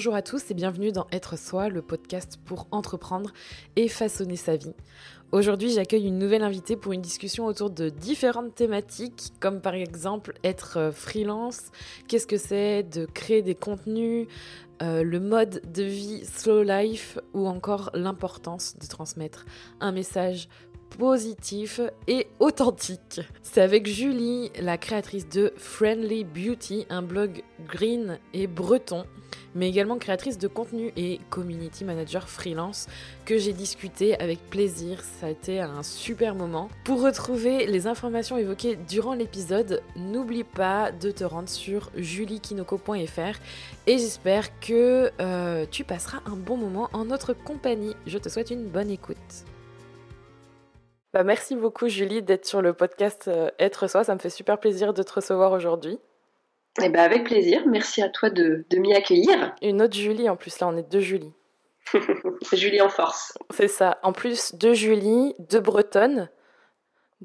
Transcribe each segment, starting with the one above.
Bonjour à tous et bienvenue dans Être Soi, le podcast pour entreprendre et façonner sa vie. Aujourd'hui, j'accueille une nouvelle invitée pour une discussion autour de différentes thématiques, comme par exemple être euh, freelance, qu'est-ce que c'est de créer des contenus, euh, le mode de vie slow life ou encore l'importance de transmettre un message positif et authentique. C'est avec Julie, la créatrice de Friendly Beauty, un blog green et breton, mais également créatrice de contenu et community manager freelance, que j'ai discuté avec plaisir. Ça a été un super moment. Pour retrouver les informations évoquées durant l'épisode, n'oublie pas de te rendre sur juliekinoko.fr et j'espère que euh, tu passeras un bon moment en notre compagnie. Je te souhaite une bonne écoute. Bah, merci beaucoup Julie d'être sur le podcast euh, Être Soi. Ça me fait super plaisir de te recevoir aujourd'hui. Eh ben avec plaisir. Merci à toi de, de m'y accueillir. Une autre Julie en plus. Là, on est deux Julie. Julie en force. C'est ça. En plus, deux Julie, deux Bretonnes.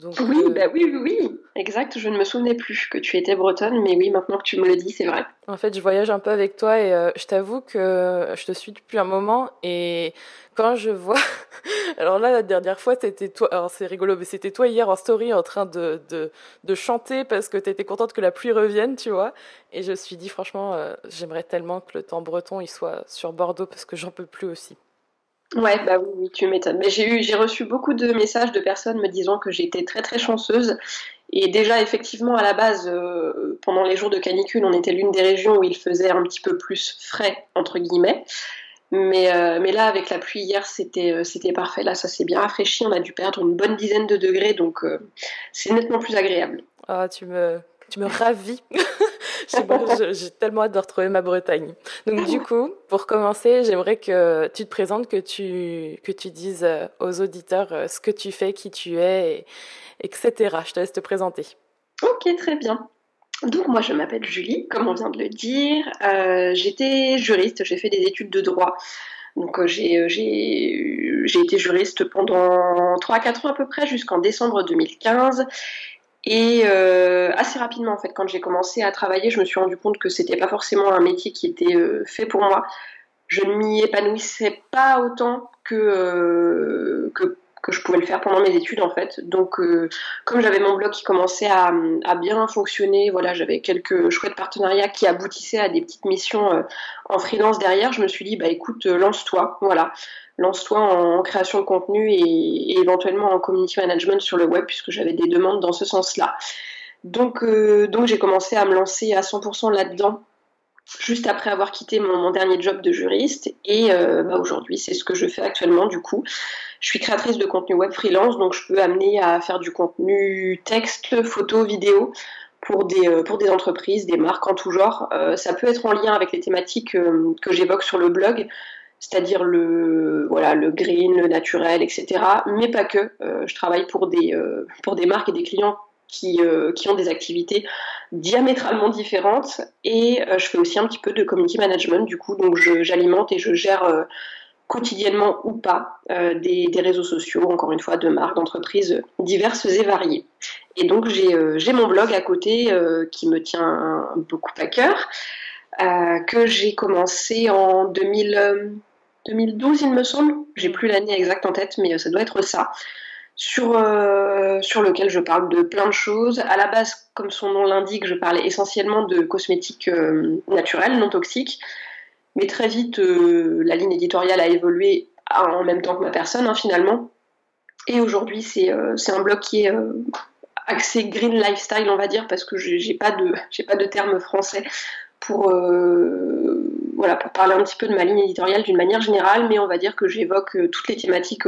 Oui, euh, bah oui, oui, oui, exact. Je ne me souvenais plus que tu étais bretonne, mais oui, maintenant que tu me le dis, c'est vrai. En fait, je voyage un peu avec toi et euh, je t'avoue que je te suis depuis un moment et quand je vois, alors là la dernière fois c'était toi, alors c'est rigolo, mais c'était toi hier en story en train de, de, de chanter parce que tu étais contente que la pluie revienne, tu vois. Et je me suis dit franchement, euh, j'aimerais tellement que le temps breton il soit sur Bordeaux parce que j'en peux plus aussi. Ouais, bah oui, tu m'étonnes. Mais j'ai eu, j'ai reçu beaucoup de messages de personnes me disant que j'étais très très chanceuse. Et déjà, effectivement, à la base, euh, pendant les jours de canicule, on était l'une des régions où il faisait un petit peu plus frais, entre guillemets. Mais, euh, mais là, avec la pluie hier, c'était, euh, c'était parfait. Là, ça s'est bien rafraîchi. On a dû perdre une bonne dizaine de degrés, donc c'est nettement plus agréable. Ah, tu me, tu me ravis. j'ai tellement hâte de retrouver ma Bretagne. Donc du coup, pour commencer, j'aimerais que tu te présentes, que tu, que tu dises aux auditeurs ce que tu fais, qui tu es, etc. Je te laisse te présenter. Ok, très bien. Donc moi je m'appelle Julie, comme on vient de le dire. Euh, j'étais juriste, j'ai fait des études de droit. Donc euh, euh, j'ai été juriste pendant 3 à 4 ans à peu près jusqu'en décembre 2015. Et assez rapidement en fait, quand j'ai commencé à travailler, je me suis rendu compte que c'était pas forcément un métier qui était fait pour moi. Je ne m'y épanouissais pas autant que, que que je pouvais le faire pendant mes études en fait. Donc euh, comme j'avais mon blog qui commençait à, bien fonctionner, voilà, j'avais quelques chouettes partenariats qui aboutissaient à des petites missions euh, en freelance derrière, je me suis dit bah écoute, euh, lance-toi, voilà. Lance-toi en, création de contenu et, éventuellement en community management sur le web puisque j'avais des demandes dans ce sens-là. Donc, donc j'ai commencé à me lancer à 100% là-dedans juste après avoir quitté mon, dernier job de juriste. Et euh, bah, aujourd'hui, c'est ce que je fais actuellement. Du coup, je suis créatrice de contenu web freelance, donc je peux amener à faire du contenu texte, photo, vidéo pour des, euh, entreprises, des marques en tout genre. Euh, ça peut être en lien avec les thématiques que j'évoque sur le blog, c'est-à-dire le, voilà, le green, le naturel, etc. Mais pas que. je travaille pour des marques et des clients qui, euh, qui, ont des activités diamétralement différentes. Et euh, je fais aussi un petit peu de community management, du coup, donc j'alimente et je gère euh, quotidiennement ou pas des, des, réseaux sociaux, encore une fois, de marques, d'entreprises diverses et variées. Et donc j'ai mon blog à côté qui me tient beaucoup à cœur, que j'ai commencé en 2000, 2012, il me semble. J'ai plus l'année exacte en tête, mais ça doit être ça sur, euh, sur lequel je parle de plein de choses. À la base, comme son nom l'indique, je parlais essentiellement de cosmétiques euh, naturels, non toxiques. Mais très vite, euh, la ligne éditoriale a évolué en même temps que ma personne, hein, finalement. Et aujourd'hui, c'est un blog qui est axé green lifestyle, on va dire, parce que j'ai pas de pas de terme français pour voilà pour parler un petit peu de ma ligne éditoriale d'une manière générale, mais on va dire que j'évoque toutes les thématiques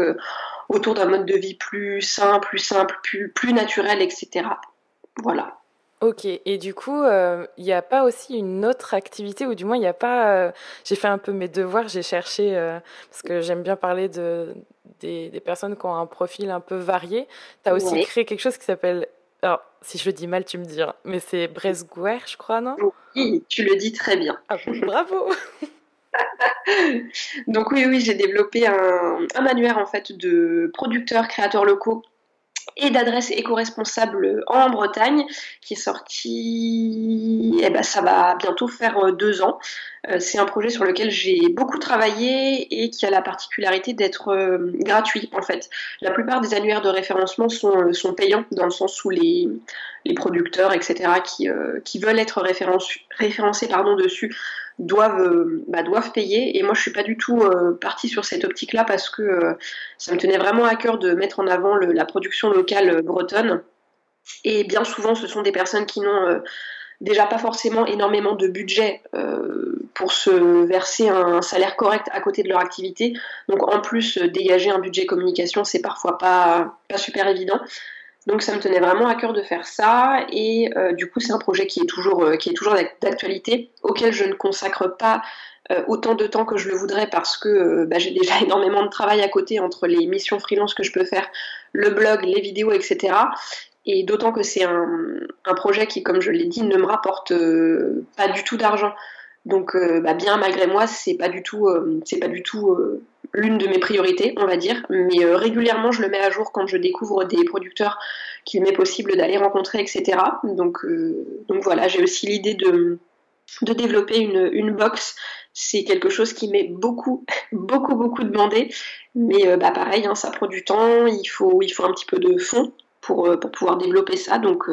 autour d'un mode de vie plus sain, plus simple, plus, plus naturel, etc. Voilà. Ok, et du coup, il euh, n'y a pas aussi une autre activité, ou du moins, il n'y a pas. Euh, j'ai fait un peu mes devoirs, j'ai cherché, euh, parce que j'aime bien parler de, des, des, personnes qui ont un profil un peu varié. Tu as aussi créé quelque chose qui s'appelle. Alors, si je le dis mal, tu me diras, mais c'est Bresguer, je crois, non? Oui, tu le dis très bien. Ah, bravo Donc oui, oui, j'ai développé un, un, manuel en fait de producteurs, créateurs locaux et d'adresse éco-responsable en Bretagne, qui est sorti, eh ben, ça va bientôt faire euh, deux ans. Euh, c'est un projet sur lequel j'ai beaucoup travaillé et qui a la particularité d'être euh, gratuit en fait. La plupart des annuaires de référencement sont, sont payants dans le sens où les, les producteurs, etc., qui, qui veulent être référencés pardon, dessus doivent, euh, bah, doivent payer. Et moi, je suis pas du tout euh, partie sur cette optique-là parce que euh, ça me tenait vraiment à cœur de mettre en avant la production locale bretonne. Et bien souvent, ce sont des personnes qui n'ont déjà pas forcément énormément de budget pour se verser un salaire correct à côté de leur activité. Donc en plus, dégager un budget communication, c'est parfois pas, pas super évident. Donc ça me tenait vraiment à cœur de faire ça et euh, du coup c'est un projet qui est toujours euh, toujours d'actualité auquel je ne consacre pas euh, autant de temps que je le voudrais parce que bah, j'ai déjà énormément de travail à côté entre les missions freelance que je peux faire, le blog, les vidéos, etc. Et d'autant que c'est un, projet qui, comme je l'ai dit, ne me rapporte pas du tout d'argent. Donc, bah, bien malgré moi, c'est pas du tout, c'est pas du tout l'une de mes priorités, on va dire. Mais euh, régulièrement, je le mets à jour quand je découvre des producteurs qu'il m'est possible d'aller rencontrer, etc. Donc, euh, donc voilà, j'ai aussi l'idée de, développer une, une box. C'est quelque chose qui m'est beaucoup, beaucoup, beaucoup demandé. Mais euh, bah, pareil, hein, ça prend du temps, il faut, un petit peu de fonds pour, pour pouvoir développer ça. Donc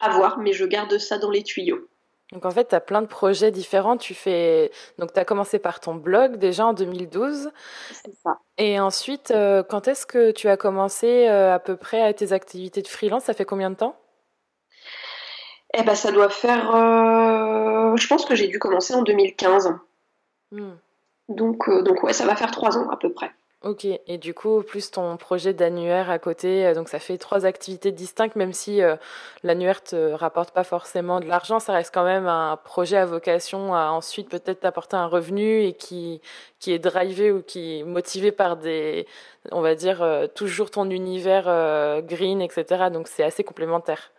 à voir, mais je garde ça dans les tuyaux. Donc en fait, tu as plein de projets différents. Tu fais donc tu as commencé par ton blog déjà en 2012. C'est ça. Et ensuite, euh, quand est-ce que tu as commencé euh, à peu près à tes activités de freelance? Ça fait combien de temps? Eh ben, ça doit faire. Euh, je pense que j'ai dû commencer en 2015. Hmm. Donc, donc ouais, ça va faire trois ans à peu près. Ok, et du coup, plus ton projet d'annuaire à côté, euh, donc ça fait trois activités distinctes, même si euh, l'annuaire te rapporte pas forcément de l'argent, ça reste quand même un projet à vocation à ensuite peut-être t'apporter un revenu et qui, qui est drivé ou qui est motivé par des, on va dire, euh, toujours ton univers green, etc. Donc c'est assez complémentaire.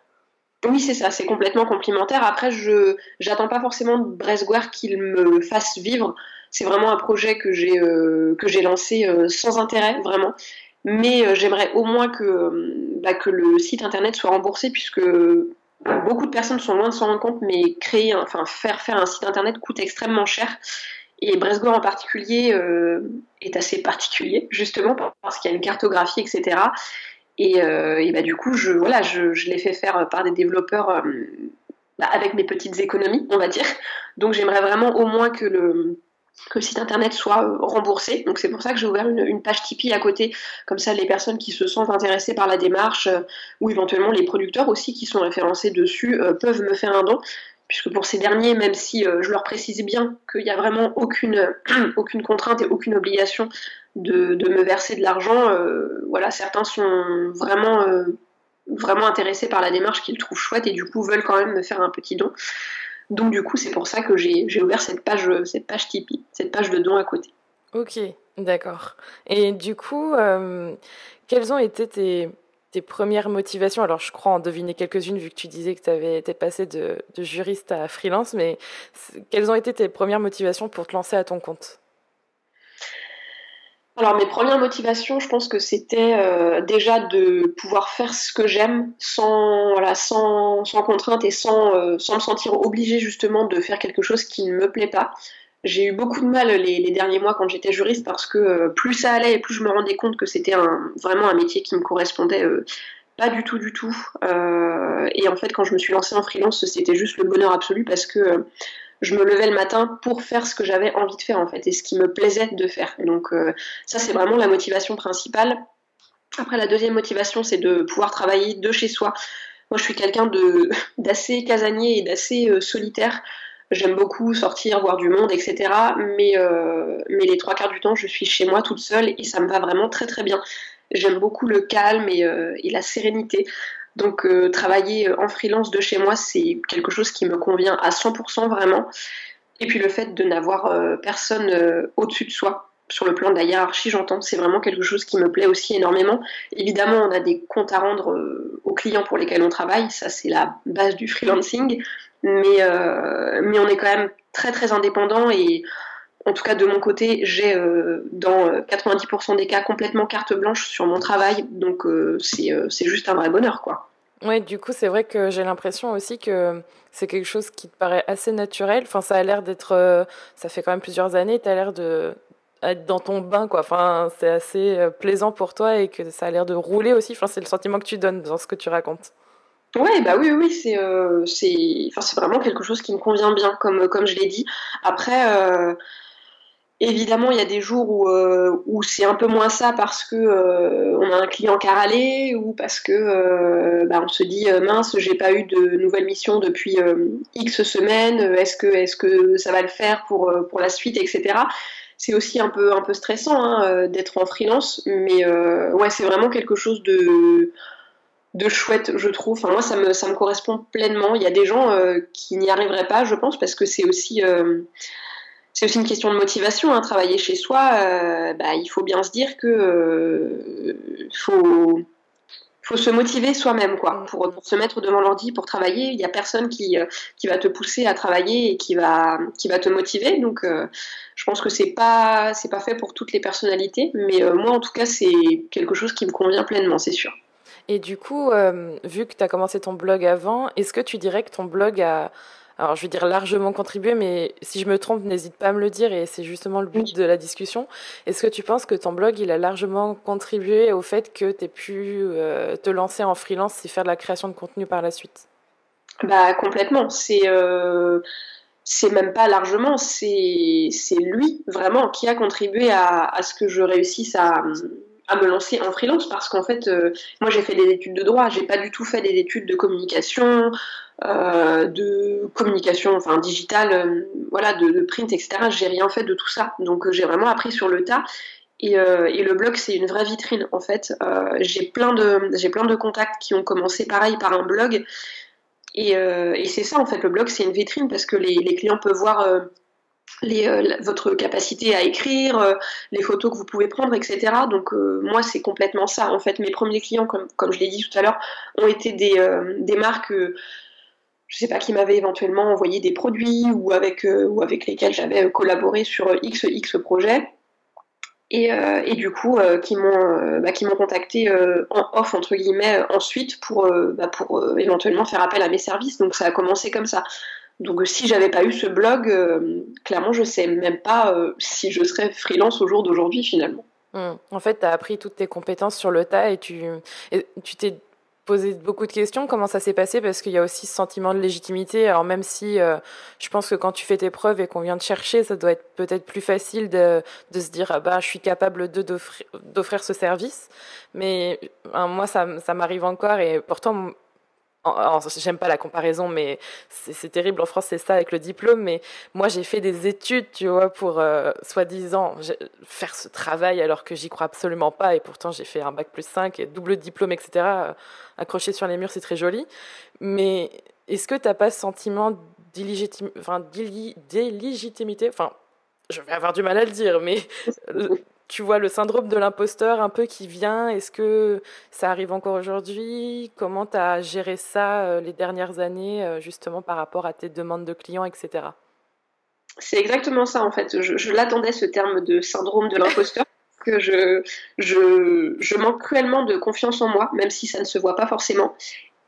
Oui, c'est ça, c'est complètement complémentaire. Après, je j'attends pas forcément de qu'il me fasse vivre. C'est vraiment un projet que j'ai euh, lancé euh, sans intérêt vraiment. Mais euh, j'aimerais au moins que bah, que le site internet soit remboursé puisque beaucoup de personnes sont loin de s'en rendre compte, mais créer, enfin faire faire un site internet coûte extrêmement cher. Et Bresgor en particulier est assez particulier, justement parce qu'il y a une cartographie, etc. Et, bah, du coup, je l'ai fait faire par des développeurs bah, avec mes petites économies, on va dire. Donc j'aimerais vraiment au moins que le, que le site internet soit euh, remboursé. Donc c'est pour ça que j'ai ouvert une, page Tipeee à côté. Comme ça, les personnes qui se sentent intéressées par la démarche, euh, ou éventuellement les producteurs aussi qui sont référencés dessus, euh, peuvent me faire un don. Puisque pour ces derniers, même si je leur précise bien qu'il n'y a vraiment aucune, aucune contrainte et aucune obligation de, de me verser de l'argent, voilà, certains sont vraiment, vraiment intéressés par la démarche qu'ils trouvent chouette et du coup veulent quand même me faire un petit don. Donc du coup, c'est pour ça que j'ai ouvert cette page, cette page Tipeee, cette page de dons à côté. Ok, d'accord. Et du coup, euh, quelles ont été tes, tes, premières motivations? Alors, je crois en deviner quelques-unes vu que tu disais que tu avais été passé de, de, juriste à freelance, mais quelles ont été tes premières motivations pour te lancer à ton compte? Alors mes premières motivations, je pense que c'était euh, déjà de pouvoir faire ce que j'aime sans, voilà, sans, sans contrainte et sans, euh, sans me sentir obligée justement de faire quelque chose qui ne me plaît pas. J'ai eu beaucoup de mal les, derniers mois quand j'étais juriste parce que euh, plus ça allait et plus je me rendais compte que c'était un, vraiment un métier qui me correspondait pas du tout du tout. et en fait quand je me suis lancée en freelance, c'était juste le bonheur absolu parce que je me levais le matin pour faire ce que j'avais envie de faire en fait et ce qui me plaisait de faire. Donc euh, ça c'est vraiment la motivation principale. Après la deuxième motivation c'est de pouvoir travailler de chez soi. Moi je suis quelqu'un de d'assez casanier et d'assez euh, solitaire. J'aime beaucoup sortir, voir du monde, etc. Mais, euh, mais les trois quarts du temps, je suis chez moi toute seule et ça me va vraiment très très bien. J'aime beaucoup le calme et la sérénité. Donc euh, travailler en freelance de chez moi, c'est quelque chose qui me convient à 100% vraiment. Et puis le fait de n'avoir euh, personne euh, au-dessus de soi, sur le plan de la hiérarchie, j'entends, c'est vraiment quelque chose qui me plaît aussi énormément. Évidemment, on a des comptes à rendre aux clients pour lesquels on travaille, ça c'est la base du freelancing, mais, mais on est quand même très très indépendant et en tout cas de mon côté, j'ai dans 90% des cas complètement carte blanche sur mon travail, donc c'est juste un vrai bonheur, quoi. Ouais, du coup, c'est vrai que j'ai l'impression aussi que c'est quelque chose qui te paraît assez naturel. Enfin, ça a l'air d'être. ça fait quand même plusieurs années, tu as l'air de être dans ton bain, quoi. Enfin, c'est assez euh, plaisant pour toi et que ça a l'air de rouler aussi. Enfin, c'est le sentiment que tu donnes dans ce que tu racontes. Ouais, bah oui, oui, c'est, euh, c'est, enfin, c'est vraiment quelque chose qui me convient bien, comme, comme je l'ai dit. Après, euh, évidemment, il y a des jours où, où c'est un peu moins ça parce que on a un client râlé ou parce que bah, on se dit mince, j'ai pas eu de nouvelles missions depuis X semaines. Est-ce que, est-ce que ça va le faire pour pour la suite, etc c'est aussi un peu, un peu stressant hein, euh, d'être en freelance, mais euh, ouais, c'est vraiment quelque chose de, de chouette, je trouve. Enfin, moi, ça me, ça me correspond pleinement. Il y a des gens euh, qui n'y arriveraient pas, je pense, parce que c'est aussi, c'est aussi une question de motivation. Hein. Travailler chez soi, bah, il faut bien se dire que faut faut se motiver soi-même quoi mm. pour, pour, se mettre devant l'ordi pour travailler il n'y a personne qui, qui va te pousser à travailler et qui va qui va te motiver donc je pense que c'est pas c'est pas fait pour toutes les personnalités, mais euh, moi en tout cas c'est quelque chose qui me convient pleinement, c'est sûr. Et du coup, euh, vu que tu as commencé ton blog avant, est-ce que tu dirais que ton blog a, alors je vais dire largement contribué, mais si je me trompe, n'hésite pas à me le dire et c'est justement le but de la discussion. Est-ce que tu penses que ton blog, il a largement contribué au fait que tu aies pu euh, te lancer en freelance et faire de la création de contenu par la suite? Bah complètement. C'est c'est même pas largement, c'est lui vraiment qui a contribué à, ce que je réussisse à, me lancer en freelance parce qu'en fait, euh, moi j'ai fait des études de droit, j'ai pas du tout fait des études de communication, euh, de communication, enfin digitale, euh, voilà, de, print, etc. J'ai rien fait de tout ça, donc j'ai vraiment appris sur le tas. Et, le blog, c'est une vraie vitrine en fait. j'ai plein de contacts qui ont commencé pareil par un blog euh, et, c'est ça, en fait, le blog, c'est une vitrine parce que les, clients peuvent voir euh, euh, votre capacité à écrire, les photos que vous pouvez prendre, etc. Donc, moi, c'est complètement ça. En fait, mes premiers clients, comme, je l'ai dit tout à l'heure, ont été des marques je sais pas, qui m'avaient éventuellement envoyé des produits ou avec, ou avec lesquels j'avais collaboré sur XX projets. Euh, et, du coup euh, qui m'ont euh, bah, contacté en off entre guillemets ensuite pour bah, pour éventuellement faire appel à mes services donc ça a commencé comme ça donc si j'avais pas eu ce blog clairement je sais même pas si je serais freelance au jour d'aujourd'hui finalement mmh. En fait, tu as appris toutes tes compétences sur le tas et tu tu poser beaucoup de questions. Comment ça s'est passé Parce qu'il y a aussi ce sentiment de légitimité. Alors même si euh, je pense que quand tu fais tes preuves et qu'on vient te chercher, ça doit être peut-être plus facile de, de, se dire ah bah je suis capable de d'offrir ce service. Mais euh, moi ça, ça m'arrive encore et pourtant j'aime pas la comparaison, mais c'est terrible en France, c'est ça avec le diplôme. Mais moi, j'ai fait des études, tu vois, pour euh, soi-disant faire ce travail alors que j'y crois absolument pas. Et pourtant, j'ai fait un bac plus 5 et double diplôme, etc. Accroché sur les murs, c'est très joli. Mais est-ce que tu n'as pas ce sentiment d'illégitimité, enfin, enfin, je vais avoir du mal à le dire, mais tu vois le syndrome de l'imposteur un peu qui vient Est-ce que ça arrive encore aujourd'hui? Comment tu as géré ça euh, les dernières années, euh, justement par rapport à tes demandes de clients, etc. C'est exactement ça, en fait. Je, l'attendais, ce terme de syndrome de l'imposteur. que je, je, manque cruellement de confiance en moi, même si ça ne se voit pas forcément.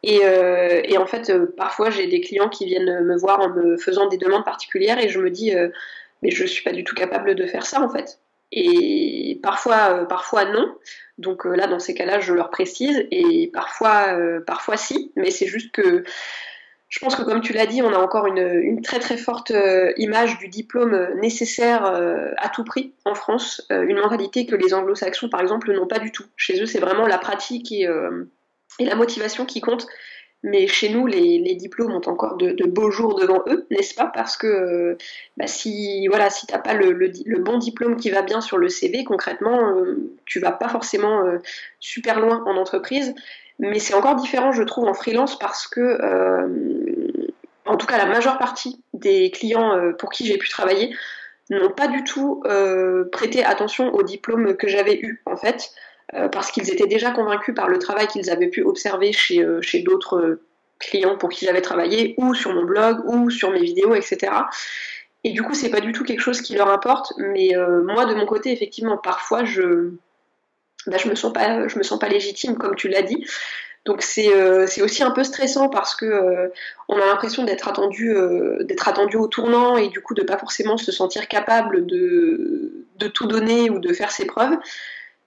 Et, euh, et en fait, parfois, j'ai des clients qui viennent me voir en me faisant des demandes particulières et je me dis, mais je ne suis pas du tout capable de faire ça, en fait et parfois, euh, parfois non. Donc euh, là, dans ces cas-là, je leur précise et parfois, euh, parfois si. Mais c'est juste que je pense que comme tu l'as dit, on a encore une, très très forte image du diplôme nécessaire à tout prix en France, une mentalité que les anglo-saxons par exemple n'ont pas du tout. Chez eux, c'est vraiment la pratique et, et la motivation qui compte. Mais chez nous, les, diplômes ont encore de, beaux jours devant eux, n'est-ce pas? Parce que bah, si voilà, si t'as pas le, bon diplôme qui va bien sur le CV, concrètement, euh, tu vas pas forcément euh, super loin en entreprise. Mais c'est encore différent, je trouve, en freelance parce que, euh, en tout cas, la majeure partie des clients pour qui j'ai pu travailler n'ont pas du tout prêté attention au diplôme que j'avais eu, en fait. Euh, parce qu'ils étaient déjà convaincus par le travail qu'ils avaient pu observer chez, euh, chez d'autres clients pour qui j'avais travaillé, ou sur mon blog, ou sur mes vidéos, etc. Et du coup, c'est pas du tout quelque chose qui leur importe. Mais moi, de mon côté, effectivement, parfois, je, bah, je me sens pas, je me sens pas légitime, comme tu l'as dit. Donc c'est aussi un peu stressant parce que on a l'impression d'être attendu, attendu au tournant et du coup de pas forcément se sentir capable de, de tout donner ou de faire ses preuves.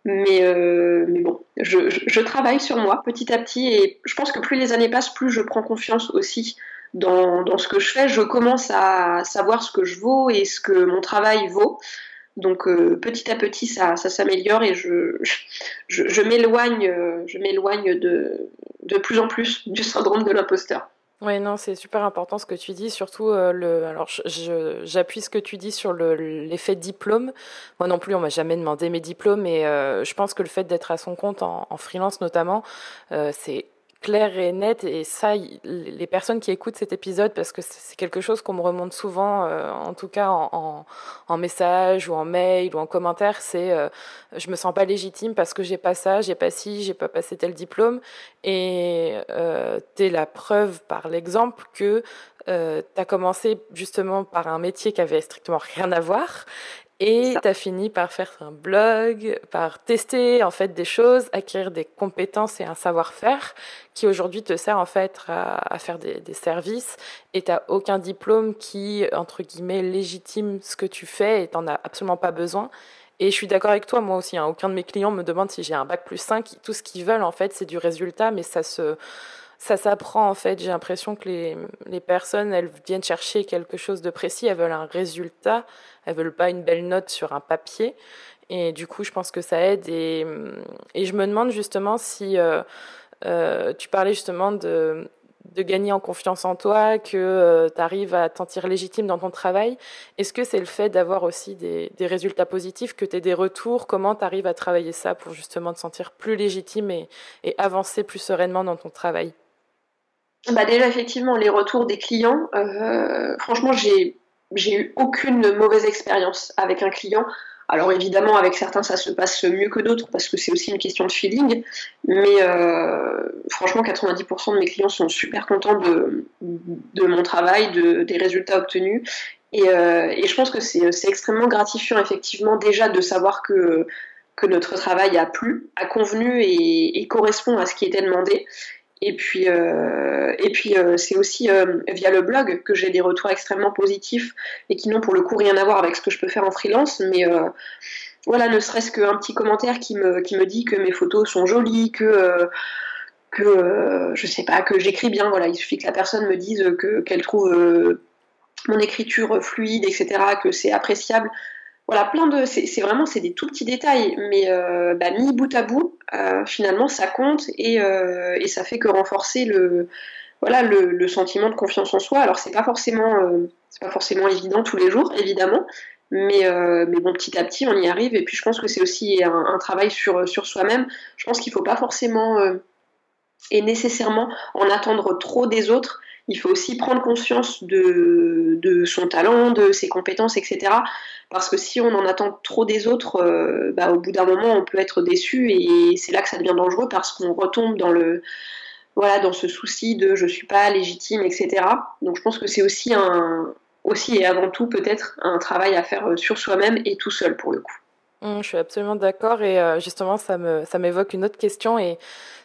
Mais, euh, mais bon, je, travaille sur moi petit à petit et je pense que plus les années passent, plus je prends confiance aussi dans, ce que je fais. Je commence à savoir ce que je vaux et ce que mon travail vaut. Donc euh, petit à petit, ça, s'améliore et je, m'éloigne, je m'éloigne de, de plus en plus du syndrome de l'imposteur. Oui, non, c'est super important ce que tu dis, surtout euh, le. Alors, j'appuie ce que tu dis sur l'effet diplôme. Moi non plus, on m'a jamais demandé mes diplômes, et euh, je pense que le fait d'être à son compte en, en freelance notamment, euh, c'est clair et net. Et ça, les personnes qui écoutent cet épisode, parce que c'est quelque chose qu'on me remonte souvent, euh, en tout cas en, en, message ou en mail ou en commentaire, c'est euh, je me sens pas légitime parce que j'ai pas ça, j'ai pas ci, j'ai pas passé tel diplôme. Et euh, tu es la preuve par l'exemple que euh, tu as commencé justement par un métier qui avait strictement rien à voir et tu as fini par faire un blog, par tester en fait des choses, acquérir des compétences et un savoir-faire qui aujourd'hui te sert en fait à, faire des, des, services et tu aucun diplôme qui, entre guillemets, légitime ce que tu fais et tu as absolument pas besoin. Et je suis d'accord avec toi, moi aussi. Hein, aucun de mes clients me demande si j'ai un bac plus 5. Tout ce qu'ils veulent, en fait, c'est du résultat, mais ça se, ça s'apprend en fait. J'ai l'impression que les, les, personnes, elles viennent chercher quelque chose de précis, elles veulent un résultat, elles veulent pas une belle note sur un papier. Et du coup, je pense que ça aide. Et, et je me demande justement si euh, euh, tu parlais justement de, de gagner en confiance en toi, que euh, tu arrives à te sentir légitime dans ton travail. Est-ce que c'est le fait d'avoir aussi des, des, résultats positifs, que tu aies des retours? Comment tu arrives à travailler ça pour justement te sentir plus légitime et, et avancer plus sereinement dans ton travail? Bah déjà effectivement les retours des clients. Euh, franchement j'ai j'ai eu aucune mauvaise expérience avec un client. Alors évidemment avec certains ça se passe mieux que d'autres parce que c'est aussi une question de feeling. Mais euh, franchement 90% de mes clients sont super contents de, de mon travail, de, des résultats obtenus. Et, euh, et je pense que c'est extrêmement gratifiant effectivement déjà de savoir que que notre travail a plu, a convenu et, et correspond à ce qui était demandé. Et puis, euh, et puis euh, c'est aussi euh, via le blog que j'ai des retours extrêmement positifs et qui n'ont pour le coup rien à voir avec ce que je peux faire en freelance. Mais voilà, ne serait-ce qu'un petit commentaire qui me, qui me dit que mes photos sont jolies, que que je sais pas que j'écris bien voilà il suffit que la personne me dise que qu'elle trouve mon écriture fluide etc que c'est appréciable voilà, plein de. C'est vraiment des tout petits détails, mais euh, bah, mis bout à bout, euh, finalement, ça compte et, euh, et, ça fait que renforcer le voilà le, sentiment de confiance en soi. Alors c'est pas forcément pas forcément évident tous les jours, évidemment, mais bon, petit à petit, on y arrive. Et puis je pense que c'est aussi un, travail sur soi-même. Je pense qu'il faut pas forcément et nécessairement en attendre trop des autres il faut aussi prendre conscience de, son talent, de ses compétences, etc. Parce que si on en attend trop des autres, euh, bah, au bout d'un moment, on peut être déçu et c'est là que ça devient dangereux parce qu'on retombe dans le voilà dans ce souci de je suis pas légitime, etc. Donc je pense que c'est aussi un aussi et avant tout peut-être un travail à faire sur soi-même et tout seul pour le coup. Mmh, je suis absolument d'accord et euh, justement ça me ça m'évoque une autre question et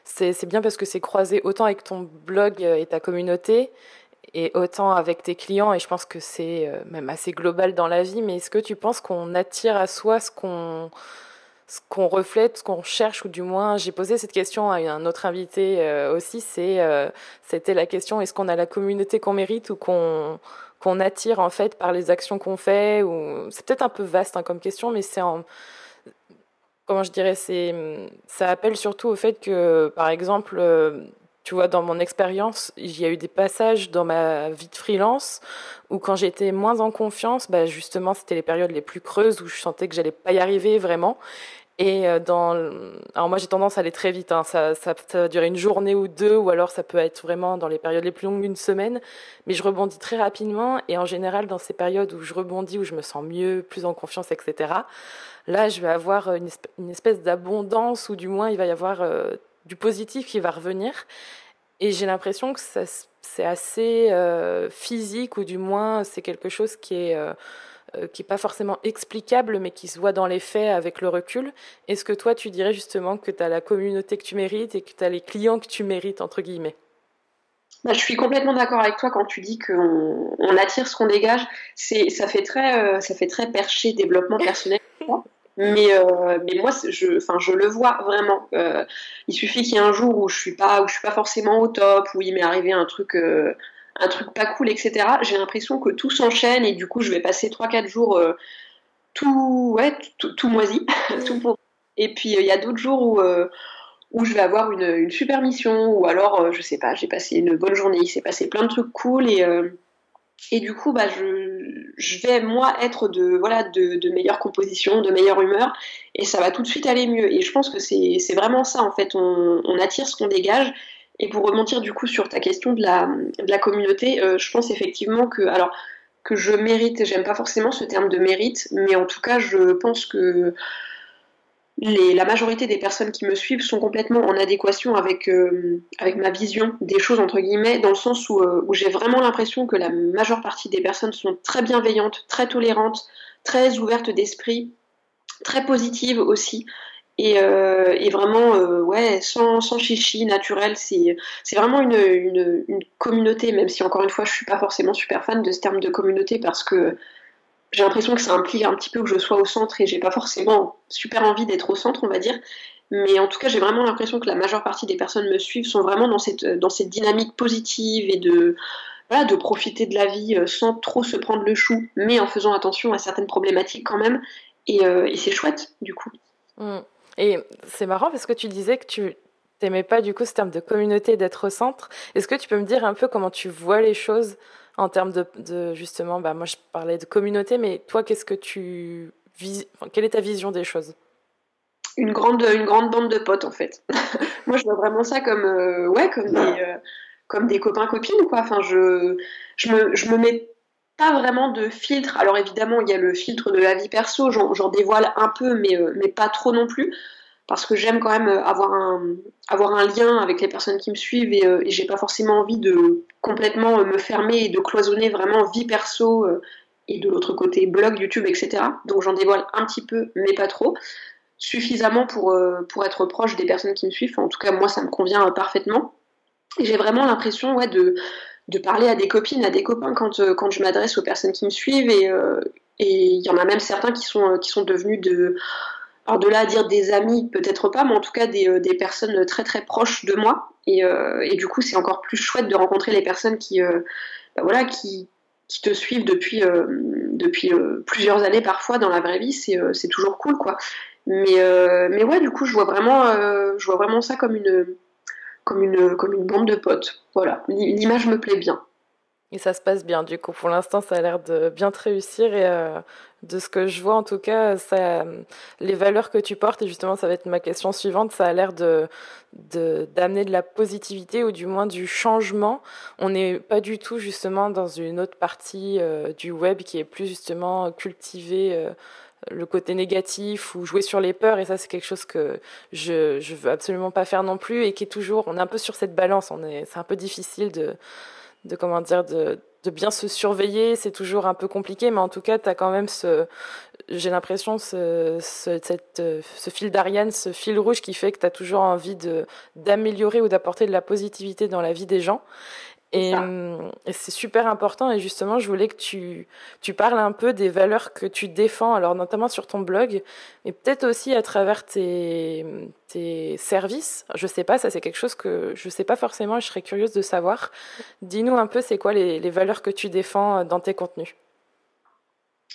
c'est bien parce que c'est croisé autant avec ton blog euh, et ta communauté et autant avec tes clients et je pense que c'est euh, même assez global dans la vie. Mais est-ce que tu penses qu'on attire à soi ce qu'on ce qu'on reflète, ce qu'on cherche, ou du moins, j'ai posé cette question à un autre invité euh, aussi, c'était la question, est-ce qu'on a la communauté qu'on mérite ou qu'on, qu'on attire en fait par les actions qu'on fait ou c'est peut-être un peu vaste hein, comme question mais c'est en comment je dirais, c'est, ça appelle surtout au fait que, par exemple, euh, tu vois, dans mon expérience, il y a eu des passages dans ma vie de freelance où quand j'étais moins en confiance, bah justement, c'était les périodes les plus creuses où je sentais que j'allais pas y arriver vraiment. Et euh, dans, alors moi j'ai tendance à aller très vite. Hein. Ça, ça, ça, durer une journée ou deux, ou alors ça peut être vraiment dans les périodes les plus longues une semaine. Mais je rebondis très rapidement. Et en général, dans ces périodes où je rebondis, où je me sens mieux, plus en confiance, etc. Là, je vais avoir une espèce, une espèce d'abondance, ou du moins il va y avoir euh, du positif qui va revenir. Et j'ai l'impression que c'est assez euh, physique, ou du moins c'est quelque chose qui est, euh, euh, qui est pas forcément explicable, mais qui se voit dans les faits avec le recul. Est-ce que toi, tu dirais justement que tu as la communauté que tu mérites et que tu as les clients que tu mérites, entre guillemets? Bah, je suis complètement d'accord avec toi quand tu dis qu'on on attire ce qu'on dégage. C'est, ça fait très, ça fait très perché développement personnel. Mais, euh, mais moi, je, enfin, je le vois vraiment. Euh, il suffit qu'il y ait un jour où je suis pas, où je suis pas forcément au top, où il m'est arrivé un truc, euh, un truc pas cool, etc. J'ai l'impression que tout s'enchaîne et du coup, je vais passer 3-4 jours tout, ouais, tout, moisi. Et puis, il y a d'autres jours où, où je vais avoir une, une super mission, ou alors, je sais pas, j'ai passé une bonne journée, il s'est passé plein de trucs cool et et du coup, bah, je, je, vais moi être de voilà de, de, meilleure composition, de meilleure humeur, et ça va tout de suite aller mieux. Et je pense que c'est vraiment ça en fait. On, on attire ce qu'on dégage. Et pour remonter du coup sur ta question de la, de la communauté, euh, je pense effectivement que alors que je mérite, j'aime pas forcément ce terme de mérite, mais en tout cas, je pense que la majorité des personnes qui me suivent sont complètement en adéquation avec, euh, avec ma vision des choses, entre guillemets, dans le sens euh, où, j'ai vraiment l'impression que la majeure partie des personnes sont très bienveillantes, très tolérantes, très ouvertes d'esprit, très positives aussi. Et, euh, vraiment, ouais, sans, sans, chichi, naturel, c'est vraiment une, une, une, communauté, même si encore une fois, je suis pas forcément super fan de ce terme de communauté parce que j'ai l'impression que ça implique un petit peu que je sois au centre et j'ai pas forcément super envie d'être au centre, on va dire. Mais en tout cas, j'ai vraiment l'impression que la majeure partie des personnes me suivent sont vraiment dans cette, dans cette dynamique positive et de, voilà, de profiter de la vie euh, sans trop se prendre le chou, mais en faisant attention à certaines problématiques quand même. Et, euh, c'est chouette, du coup. Mmh. Et c'est marrant parce que tu disais que tu n'aimais pas du coup ce terme de communauté, d'être au centre. Est-ce que tu peux me dire un peu comment tu vois les choses? En termes de, justement, bah, moi je parlais de communauté, mais toi, qu'est-ce que tu vis, quelle est ta vision des choses? Une grande, une grande bande de potes en fait. moi je vois vraiment ça comme, euh, ouais, comme des, euh, comme des copains copines quoi. Enfin je, je me, je me mets pas vraiment de filtre. Alors évidemment il y a le filtre de la vie perso, j'en dévoile un peu, mais, euh, mais pas trop non plus parce que j'aime quand même avoir un, avoir un lien avec les personnes qui me suivent et, euh, j'ai pas forcément envie de complètement me fermer et de cloisonner vraiment vie perso euh, et de l'autre côté blog, YouTube, etc. Donc j'en dévoile un petit peu, mais pas trop. Suffisamment pour, euh, pour être proche des personnes qui me suivent. en tout cas, moi, ça me convient parfaitement. Et j'ai vraiment l'impression ouais, de, de parler à des copines, à des copains quand, quand je m'adresse aux personnes qui me suivent. Et il y en a même certains qui sont, qui sont devenus de alors de là à dire des amis, peut-être pas, mais en tout cas des, euh, personnes très très proches de moi. Et, euh, et du coup, c'est encore plus chouette de rencontrer les personnes qui, euh, bah voilà, qui, qui, te suivent depuis, depuis plusieurs années parfois dans la vraie vie. C'est toujours cool, quoi. Mais, mais ouais, du coup, je vois vraiment, je vois vraiment ça comme une, comme une, comme une bande de potes. Voilà, l'image me plaît bien. Et ça se passe bien, du coup. Pour l'instant, ça a l'air de bien te réussir. Et euh, de ce que je vois, en tout cas, les valeurs que tu portes, et justement, ça va être ma question suivante, ça a l'air d'amener de, la positivité ou du moins du changement. On n'est pas du tout, justement, dans une autre partie euh, du web qui est plus, justement, cultiver euh, le côté négatif ou jouer sur les peurs. Et ça, c'est quelque chose que je, je veux absolument pas faire non plus et qui est toujours, on est un peu sur cette balance. On est, c'est un peu difficile de de comment dire de, bien se surveiller, c'est toujours un peu compliqué, mais en tout cas, tu as quand même ce, j'ai l'impression, ce fil d'Ariane, ce fil rouge qui fait que tu as toujours envie de, d'améliorer ou d'apporter de la positivité dans la vie des gens. Et, c'est super important. Et justement, je voulais que tu, tu parles un peu des valeurs que tu défends, alors notamment sur ton blog, mais peut-être aussi à travers tes, tes services. Je sais pas, ça c'est quelque chose que je sais pas forcément et je serais curieuse de savoir. Dis-nous un peu, c'est quoi les, les, valeurs que tu défends dans tes contenus?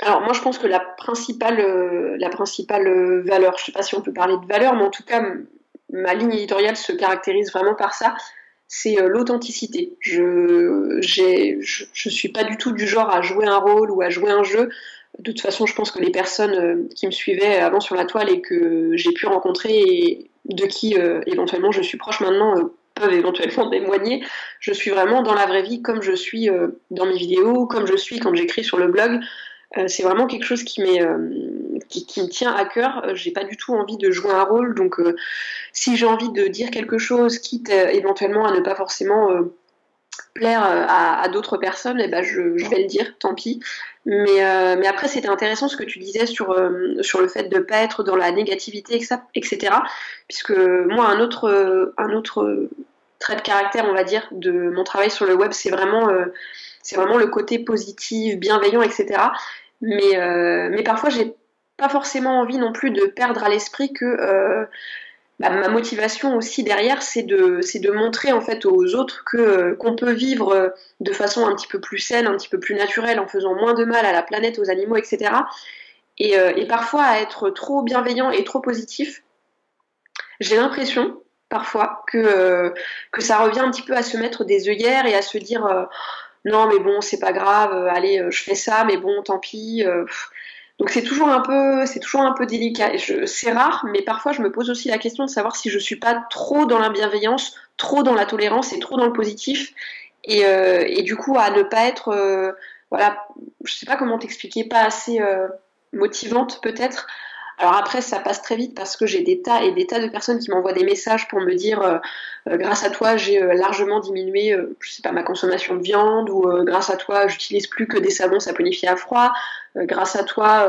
Alors moi je pense que la principale, euh, la principale euh, valeur, je sais pas si on peut parler de valeur, mais en tout cas ma ligne éditoriale se caractérise vraiment par ça, c'est euh, l'authenticité. Je, je, suis pas du tout du genre à jouer un rôle ou à jouer un jeu. De toute façon, je pense que les personnes euh, qui me suivaient avant sur la toile et que j'ai pu rencontrer et de qui euh, éventuellement je suis proche maintenant peuvent éventuellement témoigner. Je suis vraiment dans la vraie vie comme je suis dans mes vidéos, comme je suis quand j'écris sur le blog. c'est vraiment quelque chose qui m'est qui, me tient à cœur. J'ai pas du tout envie de jouer un rôle, donc si j'ai envie de dire quelque chose, quitte éventuellement à ne pas forcément plaire à, d'autres personnes, eh ben je, vais le dire, tant pis. Mais, mais après, c'était intéressant ce que tu disais sur, sur le fait de ne pas être dans la négativité, etc. Puisque moi, un autre, un autre trait de caractère, on va dire, de mon travail sur le web, c'est vraiment, euh, c'est vraiment le côté positif, bienveillant, etc. Mais, euh, mais parfois, j'ai pas forcément envie non plus de perdre à l'esprit que euh, bah, ma motivation aussi derrière, c'est de, c'est de montrer en fait aux autres que qu'on peut vivre de façon un petit peu plus saine, un petit peu plus naturelle, en faisant moins de mal à la planète, aux animaux, etc. Et, et parfois à être trop bienveillant et trop positif, j'ai l'impression parfois, que, euh, que ça revient un petit peu à se mettre des œillères et à se dire euh, non mais bon c'est pas grave, euh, allez je fais ça mais bon tant pis. Donc c'est toujours un peu c'est toujours un peu délicat. C'est rare mais parfois je me pose aussi la question de savoir si je suis pas trop dans la bienveillance, trop dans la tolérance et trop dans le positif et, et du coup à ne pas être voilà je sais pas comment t'expliquer pas assez motivante peut-être alors après, ça passe très vite parce que j'ai des tas et des tas de personnes qui m'envoient des messages pour me dire euh, euh, grâce à toi, j'ai euh, largement diminué, je sais pas, ma consommation de viande ou grâce à toi, j'utilise plus que des savons saponifiés à froid. grâce à toi,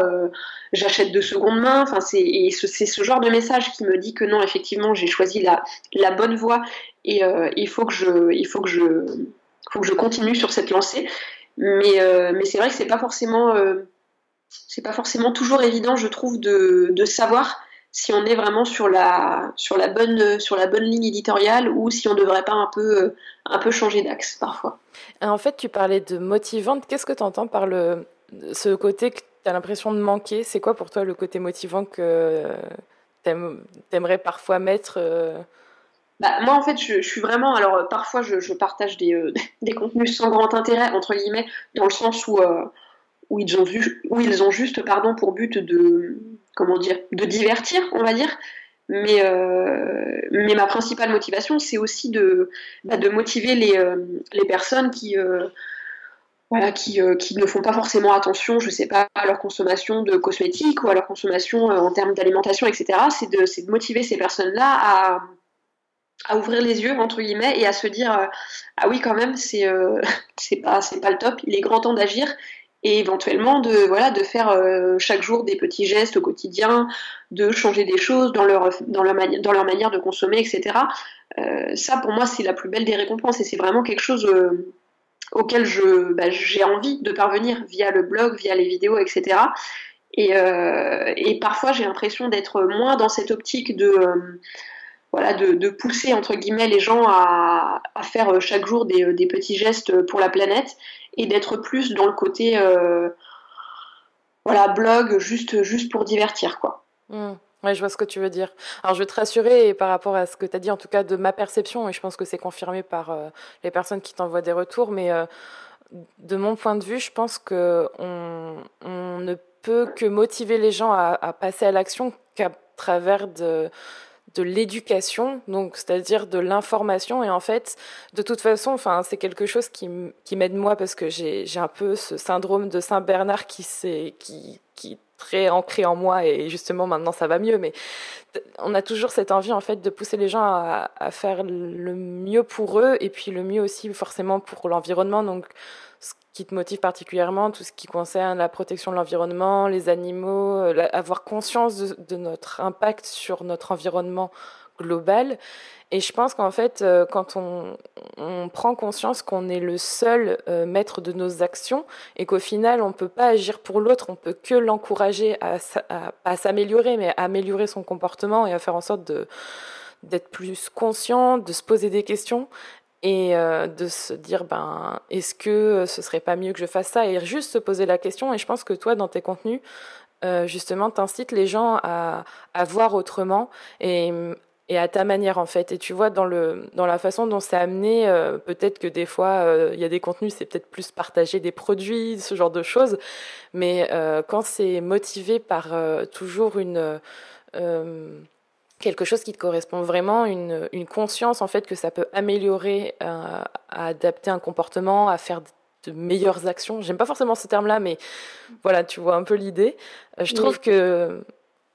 j'achète de seconde main. Enfin, c'est c'est ce genre de message qui me dit que non, effectivement, j'ai choisi la, la bonne voie et il faut que je il faut que je faut que je continue sur cette lancée. Mais mais c'est vrai que c'est pas forcément c'est pas forcément toujours évident, je trouve, de, savoir si on est vraiment sur la, sur la, bonne, sur la bonne ligne éditoriale ou si on ne devrait pas un peu, un peu changer d'axe parfois. En fait, tu parlais de motivante. Qu'est-ce que tu entends par le, ce côté que tu as l'impression de manquer? C'est quoi pour toi le côté motivant que tu aimerais parfois mettre euh? bah, moi, en fait, je, suis vraiment. Alors, parfois, je, partage des, euh, des, contenus sans grand intérêt, entre guillemets, dans le sens où, euh, où ils ont, juste pardon, pour but de, comment dire, de divertir, on va dire. Mais, euh, mais ma principale motivation, c'est aussi de, bah, de motiver les, euh, les personnes qui, euh, voilà, qui, qui, ne font pas forcément attention, je sais pas, à leur consommation de cosmétiques ou à leur consommation en termes d'alimentation, etc. C'est de, de, motiver ces personnes-là à, à ouvrir les yeux entre guillemets et à se dire ah oui quand même c'est c'est pas c'est pas le top il est grand temps d'agir et éventuellement de voilà de faire euh, chaque jour des petits gestes au quotidien, de changer des choses dans leur dans leur, dans leur manière de consommer, etc. Euh, ça pour moi c'est la plus belle des récompenses et c'est vraiment quelque chose euh, auquel je bah, j'ai envie de parvenir via le blog, via les vidéos, etc. Et, et parfois j'ai l'impression d'être moins dans cette optique de voilà, de, de, pousser entre guillemets les gens à, à faire chaque jour des, des, petits gestes pour la planète et d'être plus dans le côté euh, voilà blog juste juste pour divertir quoi. Ouais, je vois ce que tu veux dire. Alors, je vais te rassurer par rapport à ce que tu as dit, en tout cas de ma perception, et je pense que c'est confirmé par euh, les personnes qui t'envoient des retours, mais euh, de mon point de vue, je pense qu'on on ne peut que motiver les gens à passer à l'action qu'à travers de, de l'éducation, donc c'est-à-dire de l'information. Et en fait, de toute façon, enfin, c'est quelque chose qui, qui m'aide moi parce que j'ai un peu ce syndrome de Saint Bernard qui c'est qui qui très ancré en moi et justement maintenant ça va mieux. Mais on a toujours cette envie en fait de pousser les gens à, à faire le mieux pour eux et puis le mieux aussi forcément pour l'environnement. Donc qui te motive particulièrement, tout ce qui concerne la protection de l'environnement, les animaux, euh, avoir conscience de, notre impact sur notre environnement global. Et je pense qu'en fait, euh, quand on, prend conscience qu'on est le seul euh, maître de nos actions et qu'au final, on ne peut pas agir pour l'autre, on peut que l'encourager à, s'améliorer, mais à améliorer son comportement et à faire en sorte d'être plus conscient, de se poser des questions et euh, de se dire ben est-ce que ce serait pas mieux que je fasse ça et juste se poser la question. Et je pense que toi dans tes contenus euh, justement t'incites les gens à, à voir autrement et, et à ta manière en fait. Et tu vois dans le dans la façon dont c'est amené euh, peut-être que des fois il y a des contenus c'est peut-être plus partager des produits ce genre de choses. Mais quand c'est motivé par toujours une quelque chose qui te correspond vraiment, une, une, conscience en fait que ça peut améliorer, euh, à adapter un comportement, à faire meilleures actions. J'aime pas forcément ce terme-là, mais voilà, tu vois un peu l'idée. Euh, je trouve que,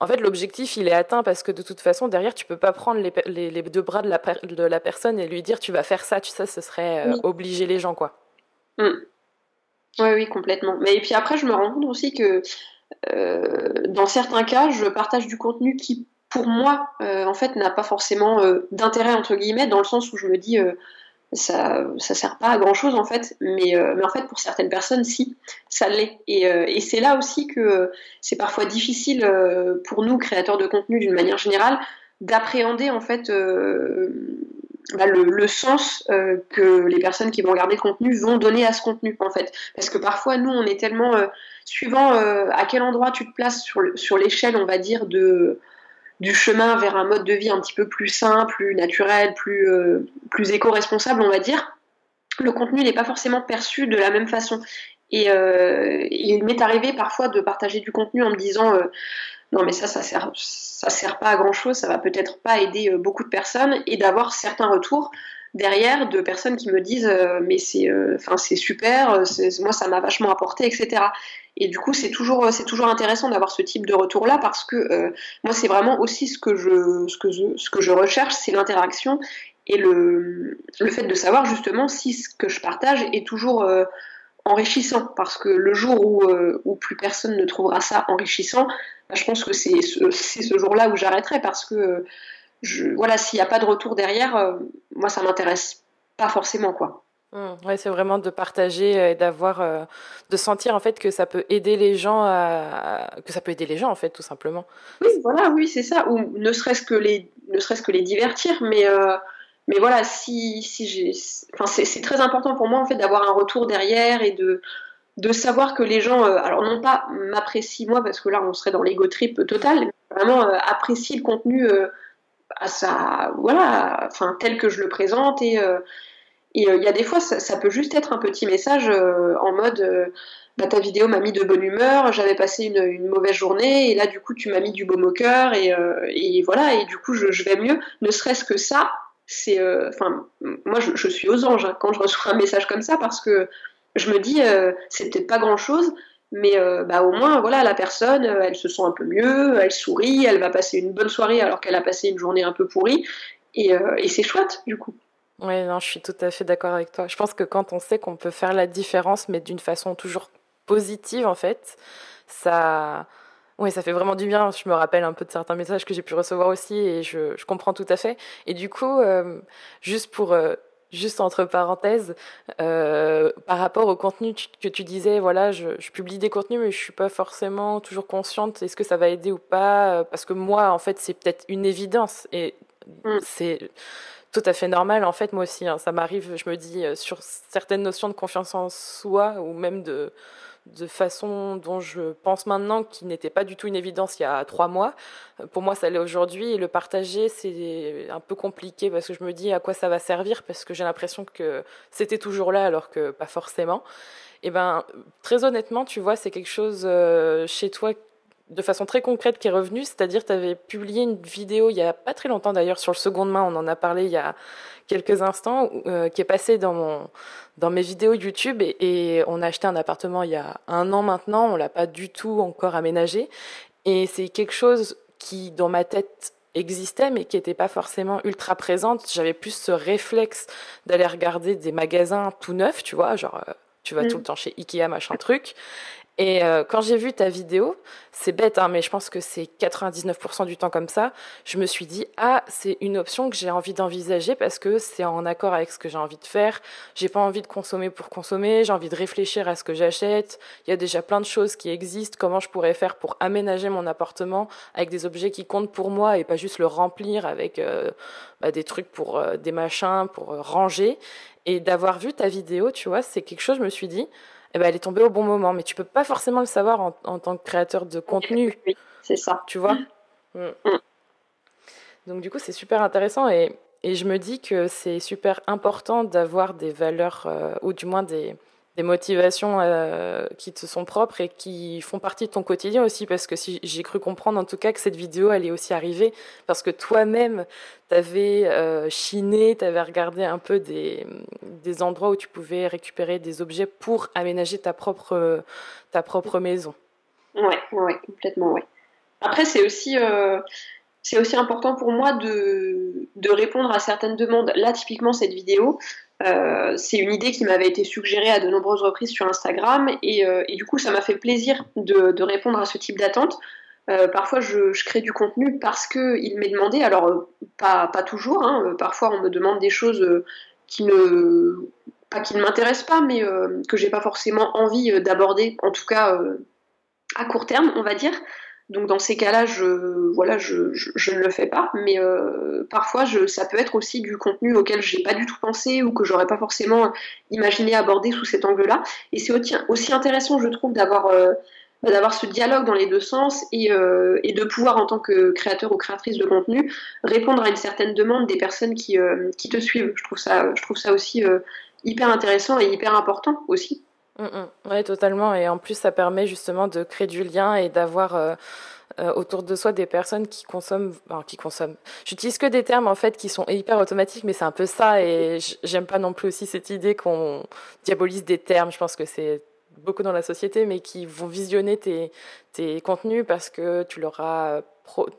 en fait, l'objectif, il est atteint parce que de toute façon, derrière, tu peux pas prendre les, les, deux bras de la, de la, personne et lui dire tu vas faire ça, tu sais, ce serait obliger les gens, quoi. Mm. Oui, oui, complètement. Mais et puis après, je me rends compte aussi que dans certains cas, je partage du contenu qui pour moi, euh, en fait, n'a pas forcément euh, d'intérêt entre guillemets, dans le sens où je me dis euh, ça, ça sert pas à grand chose en fait, mais, mais en fait pour certaines personnes, si, ça l'est. Et, et c'est là aussi que c'est parfois difficile pour nous créateurs de contenu d'une manière générale d'appréhender en fait bah, le, le, sens que les personnes qui vont regarder le contenu vont donner à ce contenu en fait, parce que parfois nous on est tellement suivant à quel endroit tu te places sur l'échelle, on va dire de du chemin vers un mode de vie un petit peu plus sain, plus naturel, plus, euh, plus éco-responsable, on va dire, le contenu n'est pas forcément perçu de la même façon. Et euh, il m'est arrivé parfois de partager du contenu en me disant euh, non mais ça ça sert ça sert pas à grand chose, ça va peut-être pas aider beaucoup de personnes et d'avoir certains retours derrière de personnes qui me disent mais c'est enfin c'est super, moi ça m'a vachement apporté etc. Et du coup, c'est toujours, c'est toujours intéressant d'avoir ce type de retour-là parce que euh, moi, c'est vraiment aussi ce que je, ce que je, ce que je recherche, c'est l'interaction et le, le fait de savoir justement si ce que je partage est toujours euh, enrichissant. Parce que le jour où, euh, où, plus personne ne trouvera ça enrichissant, bah, je pense que c'est ce, ce jour-là où j'arrêterai parce que je, voilà, s'il n'y a pas de retour derrière, moi, ça m'intéresse pas forcément, quoi. Mmh, ouais, c'est vraiment de partager euh, et d'avoir, euh, de sentir en fait que ça peut aider les gens à, que ça peut aider les gens en fait tout simplement. Oui, voilà, oui, c'est ça. Ou ne serait-ce que les, ne serait-ce que les divertir, mais euh, mais voilà, si si j'ai, enfin c'est très important pour moi en fait d'avoir un retour derrière et de de savoir que les gens, alors non pas m'apprécient moi parce que là on serait dans l'ego trip total, mais vraiment apprécient le contenu à sa, voilà, enfin tel que je le présente et euh, il y a des fois, ça, peut juste être un petit message euh, en mode euh, bah, ta vidéo m'a mis de bonne humeur, j'avais passé une, mauvaise journée, et là, du coup, tu m'as mis du baume au cœur, et, voilà, et du coup, je, vais mieux. Ne serait-ce que ça, c'est. Enfin, moi, je, suis aux anges hein, quand je reçois un message comme ça, parce que je me dis, c'est peut-être pas grand-chose, mais bah, au moins, voilà, la personne, elle se sent un peu mieux, elle sourit, elle va passer une bonne soirée alors qu'elle a passé une journée un peu pourrie, et, et c'est chouette, du coup. Oui, non, je suis tout à fait d'accord avec toi. Je pense que quand on sait qu'on peut faire la différence, mais d'une façon toujours positive, en fait, ça, oui, ça fait vraiment du bien. Je me rappelle un peu de certains messages que j'ai pu recevoir aussi, et je, je, comprends tout à fait. Et du coup, euh, juste pour euh, juste entre parenthèses, euh, par rapport au contenu que tu disais, voilà, je, je, publie des contenus, mais je suis pas forcément toujours consciente. Est-ce que ça va aider ou pas? Parce que moi, en fait, c'est peut-être une évidence, et mm. c'est tout à fait normal. En fait, moi aussi, hein, ça m'arrive, je me dis, euh, sur certaines notions de confiance en soi ou même de, de façon dont je pense maintenant, qui n'était pas du tout une évidence il y a trois mois. Pour moi, ça l'est aujourd'hui. Et le partager, c'est un peu compliqué parce que je me dis à quoi ça va servir parce que j'ai l'impression que c'était toujours là alors que pas forcément. Et ben, très honnêtement, tu vois, c'est quelque chose euh, chez toi de façon très concrète qui est revenue, c'est-à-dire tu avais publié une vidéo il y a pas très longtemps d'ailleurs sur le seconde main, on en a parlé il y a quelques instants, euh, qui est passé dans mon dans mes vidéos YouTube et, on a acheté un appartement il y a un an maintenant, on l'a pas du tout encore aménagé et c'est quelque chose qui dans ma tête existait mais qui n'était pas forcément ultra présente. J'avais plus ce réflexe d'aller regarder des magasins tout neufs, tu vois, genre euh, tu vas mm. tout le temps chez Ikea, machin truc. Et euh, quand j'ai vu ta vidéo, c'est bête, hein, mais je pense que c'est 99% du temps comme ça, je me suis dit, ah, c'est une option que j'ai envie d'envisager parce que c'est en accord avec ce que j'ai envie de faire. J'ai pas envie de consommer pour consommer, j'ai envie de réfléchir à ce que j'achète. Il y a déjà plein de choses qui existent, comment je pourrais faire pour aménager mon appartement avec des objets qui comptent pour moi et pas juste le remplir avec euh, bah, des trucs pour euh, des machins, pour ranger. Et d'avoir vu ta vidéo, tu vois, c'est quelque chose, je me suis dit, eh ben, elle est tombée au bon moment. Mais tu peux pas forcément le savoir en, tant que créateur de contenu. Oui, c'est ça. Tu vois? Mm. Mm. Donc du coup, c'est super intéressant et, et, je me dis que c'est super important d'avoir des valeurs, euh, ou du moins des, des motivations euh, qui te sont propres et qui font partie de ton quotidien aussi, parce que si j'ai cru comprendre en tout cas que cette vidéo allait aussi arriver, parce que toi-même, tu avais euh, chiné, tu avais regardé un peu des, des endroits où tu pouvais récupérer des objets pour aménager ta propre, ta propre maison. Ouais, ouais, complètement, ouais. Après, c'est aussi, euh, c'est aussi important pour moi de, de, répondre à certaines demandes. Là, typiquement, cette vidéo, euh, c'est une idée qui m'avait été suggérée à de nombreuses reprises sur Instagram et, euh, du coup, ça m'a fait plaisir de, répondre à ce type d'attente. Euh, parfois, je, crée du contenu parce qu'il m'est demandé, alors pas, toujours, hein, parfois on me demande des choses qui ne, qui ne m'intéressent pas, mais que j'ai pas forcément envie d'aborder, en tout cas à court terme, on va dire. Donc dans ces cas-là, je, voilà, je, ne le fais pas. Mais euh, parfois, je, ça peut être aussi du contenu auquel j'ai pas du tout pensé ou que j'aurais pas forcément imaginé aborder sous cet angle-là. Et c'est aussi, intéressant, je trouve, d'avoir euh, d'avoir ce dialogue dans les deux sens et, euh, et, de pouvoir, en tant que créateur ou créatrice de contenu, répondre à une certaine demande des personnes qui, qui te suivent. Je trouve ça, je trouve ça aussi hyper intéressant et hyper important aussi. Mm, mm. Oui, totalement. Et en plus, ça permet justement de créer du lien et d'avoir euh, euh, autour de soi des personnes qui consomment, enfin, qui consomment. J'utilise que des termes en fait qui sont hyper automatiques, mais c'est un peu ça. Et j'aime pas non plus aussi cette idée qu'on diabolise des termes. Je pense que c'est beaucoup dans la société, mais qui vont visionner tes, tes contenus parce que tu leur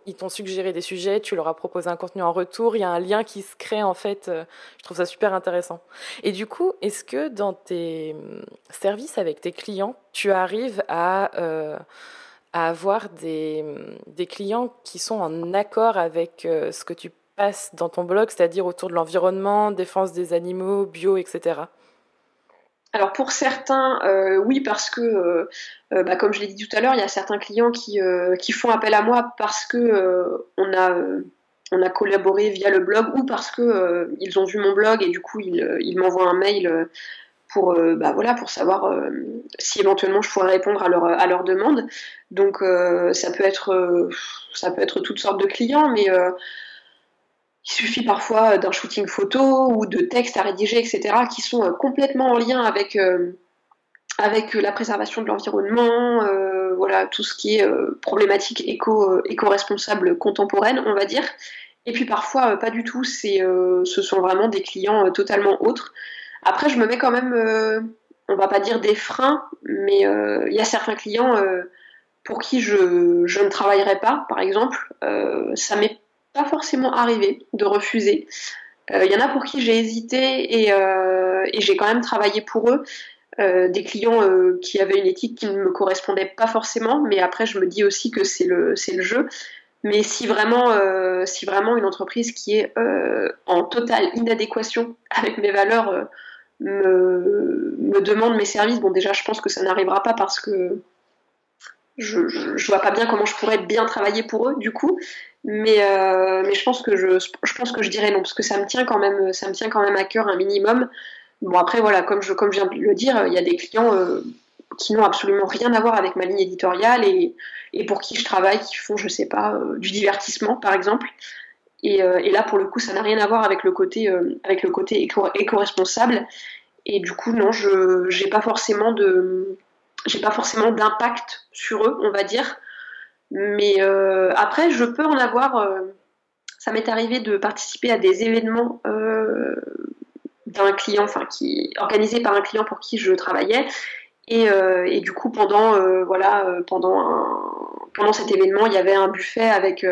ils t'ont suggéré des sujets, tu leur as proposé un contenu en retour, il y a un lien qui se crée en fait. Je trouve ça super intéressant. Et du coup, est-ce que dans tes hum, services avec tes clients, tu arrives à, euh, à avoir des, hum, des, clients qui sont en accord avec euh, ce que tu passes dans ton blog, c'est-à-dire autour de l'environnement, défense des animaux, bio, etc. Alors pour certains, euh, oui, parce que, euh, euh, bah, comme je l'ai dit tout à l'heure, il y a certains clients qui, qui font appel à moi parce que on a on a collaboré via le blog ou parce que ils ont vu mon blog et du coup ils, ils m'envoient un mail pour bah, voilà pour savoir si éventuellement je pourrais répondre à leur à leur demande. Donc ça peut être ça peut être toutes sortes de clients, mais il suffit parfois d'un shooting photo ou de textes à rédiger, etc., qui sont euh, complètement en lien avec, euh, avec la préservation de l'environnement, euh, voilà, tout ce qui est euh, problématique éco, éco-responsable contemporaine, on va dire. Et puis parfois, pas du tout, ce sont vraiment des clients totalement autres. Après, je me mets quand même, on va pas dire des freins, mais il y a certains clients pour qui je, ne travaillerai pas, par exemple. Pas forcément arrivé de refuser. Il euh, y en a pour qui j'ai hésité et, euh, j'ai quand même travaillé pour eux. Euh, des clients qui avaient une éthique qui ne me correspondait pas forcément, mais après je me dis aussi que c'est le, le jeu. Mais si vraiment, si vraiment une entreprise qui est en totale inadéquation avec mes valeurs me, me, demande mes services, bon déjà je pense que ça n'arrivera pas parce que je, je, vois pas bien comment je pourrais bien travailler pour eux du coup. Mais, euh, mais je pense que je, je pense que je dirais non parce que ça me tient quand même, ça me tient quand même à cœur un minimum. Bon après voilà, comme je, comme je viens de le dire, il y a des clients euh, qui n'ont absolument rien à voir avec ma ligne éditoriale et, et pour qui je travaille, qui font, je sais pas, euh, du divertissement par exemple. Et, et, là pour le coup, ça n'a rien à voir avec le côté, avec le côté éco-responsable. Et du coup non, je, j'ai pas forcément de, j'ai pas forcément d'impact sur eux, on va dire. Mais euh, après, je peux en avoir. Euh, ça m'est arrivé de participer à des événements euh, d'un client, enfin, qui organisé par un client pour qui je travaillais. Et, et du coup, pendant voilà, pendant pendant cet événement, il y avait un buffet avec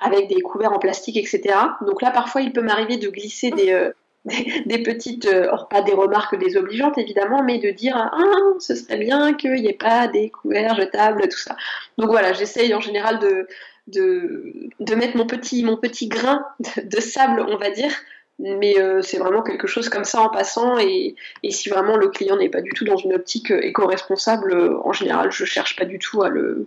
avec des couverts en plastique, etc. Donc là, parfois, il peut m'arriver de glisser des des, petites, euh, or pas des remarques désobligeantes évidemment, mais de dire ah ce serait bien qu'il n'y ait pas des couverts jetables, tout ça. Donc voilà, j'essaye en général de, de, de, mettre mon petit, mon petit grain de, de sable, on va dire, mais euh, c'est vraiment quelque chose comme ça en passant et, et si vraiment le client n'est pas du tout dans une optique éco-responsable, euh, en général je cherche pas du tout à le,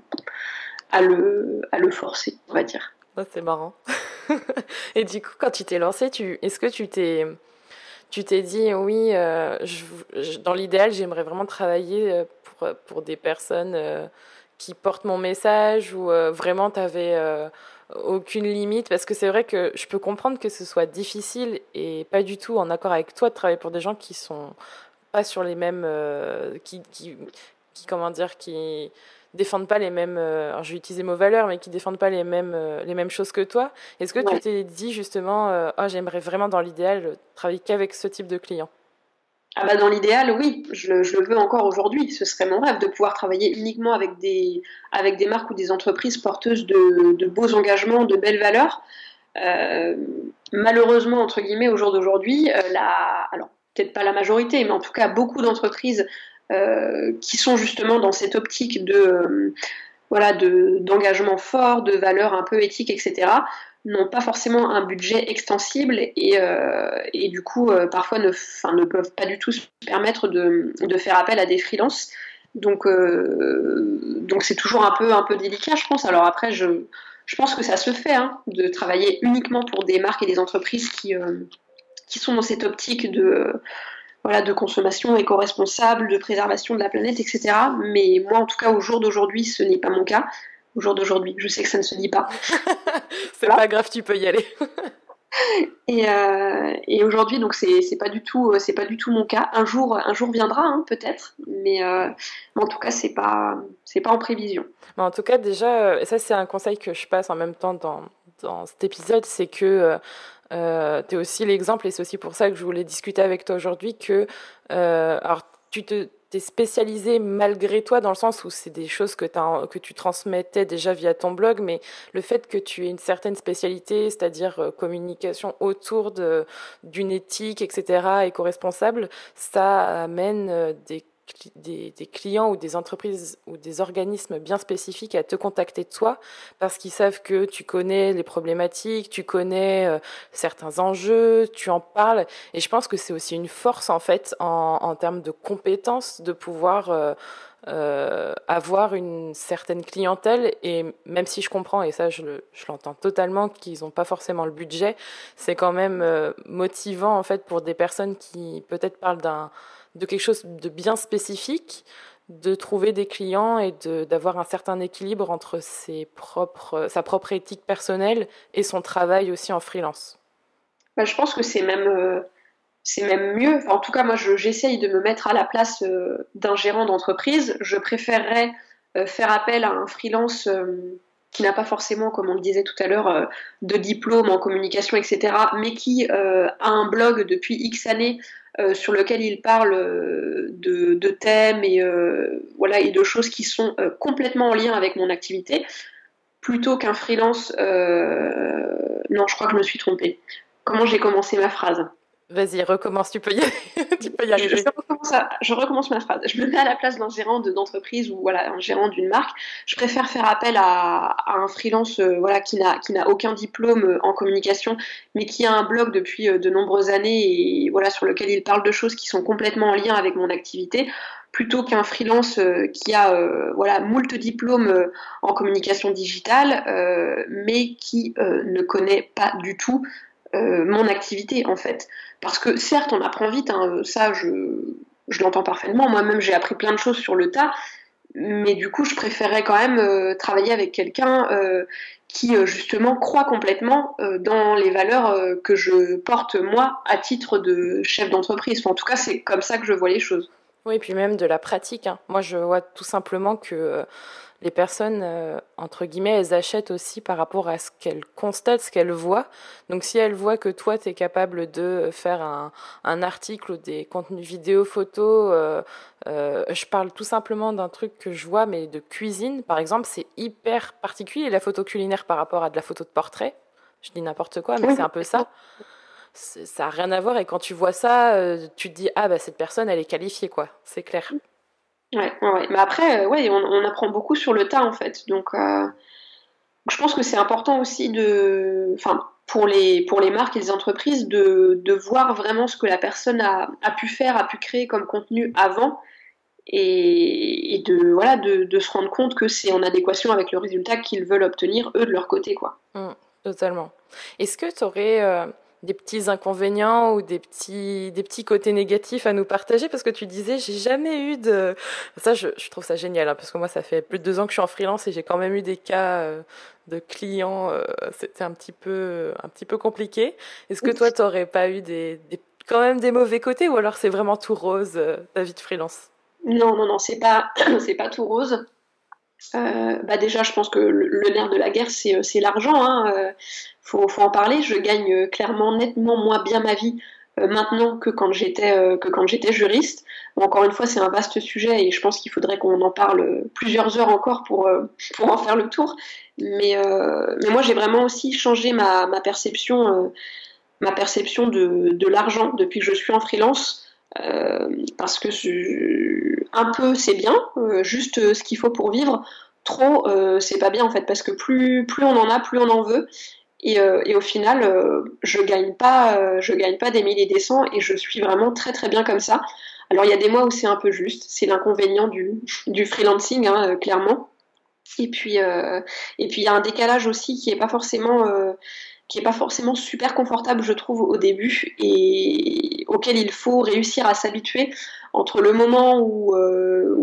à le, à le forcer, on va dire. c'est marrant. et du coup, quand tu t'es lancé, tu... est-ce que tu t'es tu t'es dit oui, euh, dans l'idéal, j'aimerais vraiment travailler euh, pour, pour des personnes euh, qui portent mon message ou euh, vraiment tu avais euh, aucune limite? Parce que c'est vrai que je peux comprendre que ce soit difficile et pas du tout en accord avec toi de travailler pour des gens qui sont pas sur les mêmes, qui, qui, qui, comment dire, qui défendent pas les mêmes, alors je vais utiliser mot valeurs, mais qui défendent pas les mêmes, les mêmes choses que toi. Est-ce que tu t'es dit justement, oh, j'aimerais vraiment dans l'idéal travailler qu'avec ce type de client? Ah bah dans l'idéal, oui, je le, je le, veux encore aujourd'hui. Ce serait mon rêve de pouvoir travailler uniquement avec des, avec des marques ou des entreprises porteuses de, de beaux engagements, de belles valeurs. Euh, malheureusement, entre guillemets, au jour d'aujourd'hui, euh, la, alors peut-être pas la majorité, mais en tout cas beaucoup d'entreprises euh, qui sont justement dans cette optique de euh, voilà d'engagement fort, de valeurs un peu éthiques, etc n'ont pas forcément un budget extensible et, euh, et du coup euh, parfois ne, ne peuvent pas du tout se permettre de, de faire appel à des freelances. Donc euh, donc c'est toujours un peu un peu délicat, je pense. Alors après, je, je pense que ça se fait hein, de travailler uniquement pour des marques et des entreprises qui qui sont dans cette optique de voilà, de consommation éco-responsable, de préservation de la planète, etc. Mais moi, en tout cas, au jour d'aujourd'hui, ce n'est pas mon cas au jour d'aujourd'hui. Je sais que ça ne se dit pas. c'est pas grave, tu peux y aller. et, euh, et aujourd'hui, donc c'est pas du tout, c'est pas du tout mon cas. Un jour, un jour viendra, hein, peut-être, mais, euh, mais, en tout cas, c'est pas, c'est pas en prévision. Mais en tout cas, déjà, euh, ça c'est un conseil que je passe en même temps dans, dans cet épisode, c'est que euh, tu es aussi l'exemple, et c'est aussi pour ça que je voulais discuter avec toi aujourd'hui, que alors tu te t'es spécialisé malgré toi dans le sens où c'est des choses que, que tu transmettais déjà via ton blog, mais le fait que tu aies une certaine spécialité, c'est-à-dire euh, communication autour d'une éthique, etc., éco-responsable, ça amène euh, des clients ou des entreprises ou des organismes bien spécifiques à te contacter de toi parce qu'ils savent que tu connais les problématiques, tu connais euh, certains enjeux, tu en parles. Et je pense que c'est aussi une force en fait en, termes de compétences de pouvoir euh, euh, avoir une certaine clientèle. Et même si je comprends, et ça je, l'entends totalement, qu'ils n'ont pas forcément le budget, c'est quand même motivant en fait pour des personnes qui peut-être parlent d'un de quelque chose de bien spécifique, de trouver des clients et d'avoir un certain équilibre entre ses propres, sa propre éthique personnelle et son travail aussi en freelance. Bah, je pense que c'est même, euh, même mieux. en tout cas, moi, j'essaye de me mettre à la place euh, d'un gérant d'entreprise. Je préférerais euh, faire appel à un freelance qui n'a pas forcément, comme on le disait tout à l'heure, de diplôme en communication, etc., mais qui a un blog depuis X années euh, sur lequel il parle euh, de, thèmes et, euh, voilà, et de choses qui sont complètement en lien avec mon activité, plutôt qu'un freelance. non, je crois que je me suis trompée. Comment j'ai commencé ma phrase? Vas-y, recommence, tu peux y, tu peux y arriver. Je, recommence ma phrase. Je me mets à la place d'un gérant d'entreprise ou voilà, un gérant d'une marque. Je préfère faire appel à, un freelance euh, voilà, qui n'a aucun diplôme euh, en communication, mais qui a un blog depuis euh, de nombreuses années et voilà, sur lequel il parle de choses qui sont complètement en lien avec mon activité, plutôt qu'un freelance qui a voilà, moult diplômes en communication digitale, mais qui ne connaît pas du tout mon activité en fait. Parce que certes, on apprend vite, hein, ça je, je l'entends parfaitement. Moi-même, j'ai appris plein de choses sur le tas, mais du coup, je préférerais quand même euh, travailler avec quelqu'un euh, qui euh, justement croit complètement dans les valeurs que je porte moi à titre de chef d'entreprise. en tout cas, c'est comme ça que je vois les choses. Oui, et puis même de la pratique. Hein. Moi, je vois tout simplement que les personnes, euh, entre guillemets, elles achètent aussi par rapport à ce qu'elles constatent, ce qu'elles voient. Donc si elles voient que toi, tu es capable de faire un, un, article ou des contenus vidéo, photos, euh, euh, je parle tout simplement d'un truc que je vois, mais de cuisine, par exemple, c'est hyper particulier, la photo culinaire par rapport à de la photo de portrait. Je dis n'importe quoi, mais c'est un peu ça ça n'a rien à voir et quand tu vois ça, tu te dis ah bah cette personne elle est qualifiée quoi, c'est clair. Ouais, ouais, Mais après, euh, ouais, on, apprend beaucoup sur le tas en fait. Donc, euh, je pense que c'est important aussi de, enfin, pour les pour les marques et les entreprises de, de voir vraiment ce que la personne a, a, pu faire, a pu créer comme contenu avant, et, de voilà de, de, se rendre compte que c'est en adéquation avec le résultat qu'ils veulent obtenir eux de leur côté, quoi. Mmh, totalement. Est-ce que tu aurais euh, des petits inconvénients ou des petits, des petits côtés négatifs à nous partager Parce que tu disais, j'ai jamais eu de... Ça, je, je trouve ça génial, hein, parce que moi, ça fait plus de deux ans que je suis en freelance et j'ai quand même eu des cas euh, de clients. Euh, C'était un petit peu, un petit peu compliqué. Est-ce que toi, tu n'aurais pas eu des, des quand même des mauvais côtés ou alors c'est vraiment tout rose ta vie de freelance? Non, non, non, c'est pas, c'est pas tout rose. Bah déjà, je pense que le, nerf de la guerre, c'est l'argent. Hein. Faut, faut, en parler. Je gagne clairement nettement moins bien ma vie euh, maintenant que quand j'étais euh, juriste. encore une fois, c'est un vaste sujet et je pense qu'il faudrait qu'on en parle plusieurs heures encore pour euh, en faire le tour. Mais moi, j'ai vraiment aussi changé ma, perception ma perception de l'argent depuis que je suis en freelance. Parce que un peu c'est bien, juste ce qu'il faut pour vivre. Trop, c'est pas bien en fait, parce que plus, plus on en a, plus on en veut. Euh, et, au final, euh, je gagne pas, euh, je gagne pas des milliers des cents et je suis vraiment très très bien comme ça. Alors il y a des mois où c'est un peu juste, c'est l'inconvénient du, du freelancing, hein, clairement. Et puis et puis il y a un décalage aussi qui est pas forcément qui est pas forcément super confortable, je trouve, au début et auquel il faut réussir à s'habituer entre le moment où,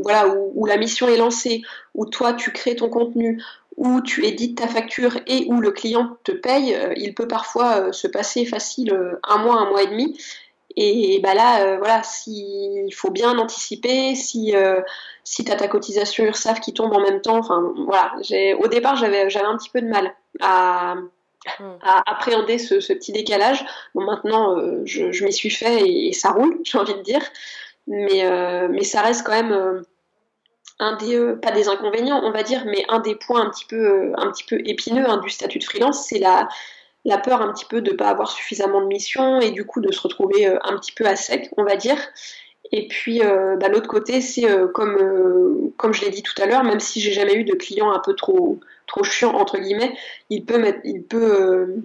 voilà, où, la mission est lancée, où toi tu crées ton contenu, où tu édites ta facture et où le client te paye, euh, il peut parfois euh, se passer facile euh, un mois, un mois et demi. Et bah là, voilà, il faut bien anticiper, si, si tu as ta cotisation URSAF qui tombe en même temps, enfin voilà, au départ j'avais un petit peu de mal à, hmm. appréhender ce, petit décalage. Bon, maintenant, je, m'y suis fait et, ça roule, j'ai envie de dire. Mais, mais ça reste quand même un des euh, pas des inconvénients on va dire mais un des points un petit peu euh, un petit peu épineux hein, du statut de freelance c'est la la peur un petit peu de ne pas avoir suffisamment de missions et du coup de se retrouver euh, un petit peu à sec on va dire et puis bah, l'autre côté c'est comme comme je l'ai dit tout à l'heure même si j'ai jamais eu de client un peu trop trop chiant entre guillemets il peut il peut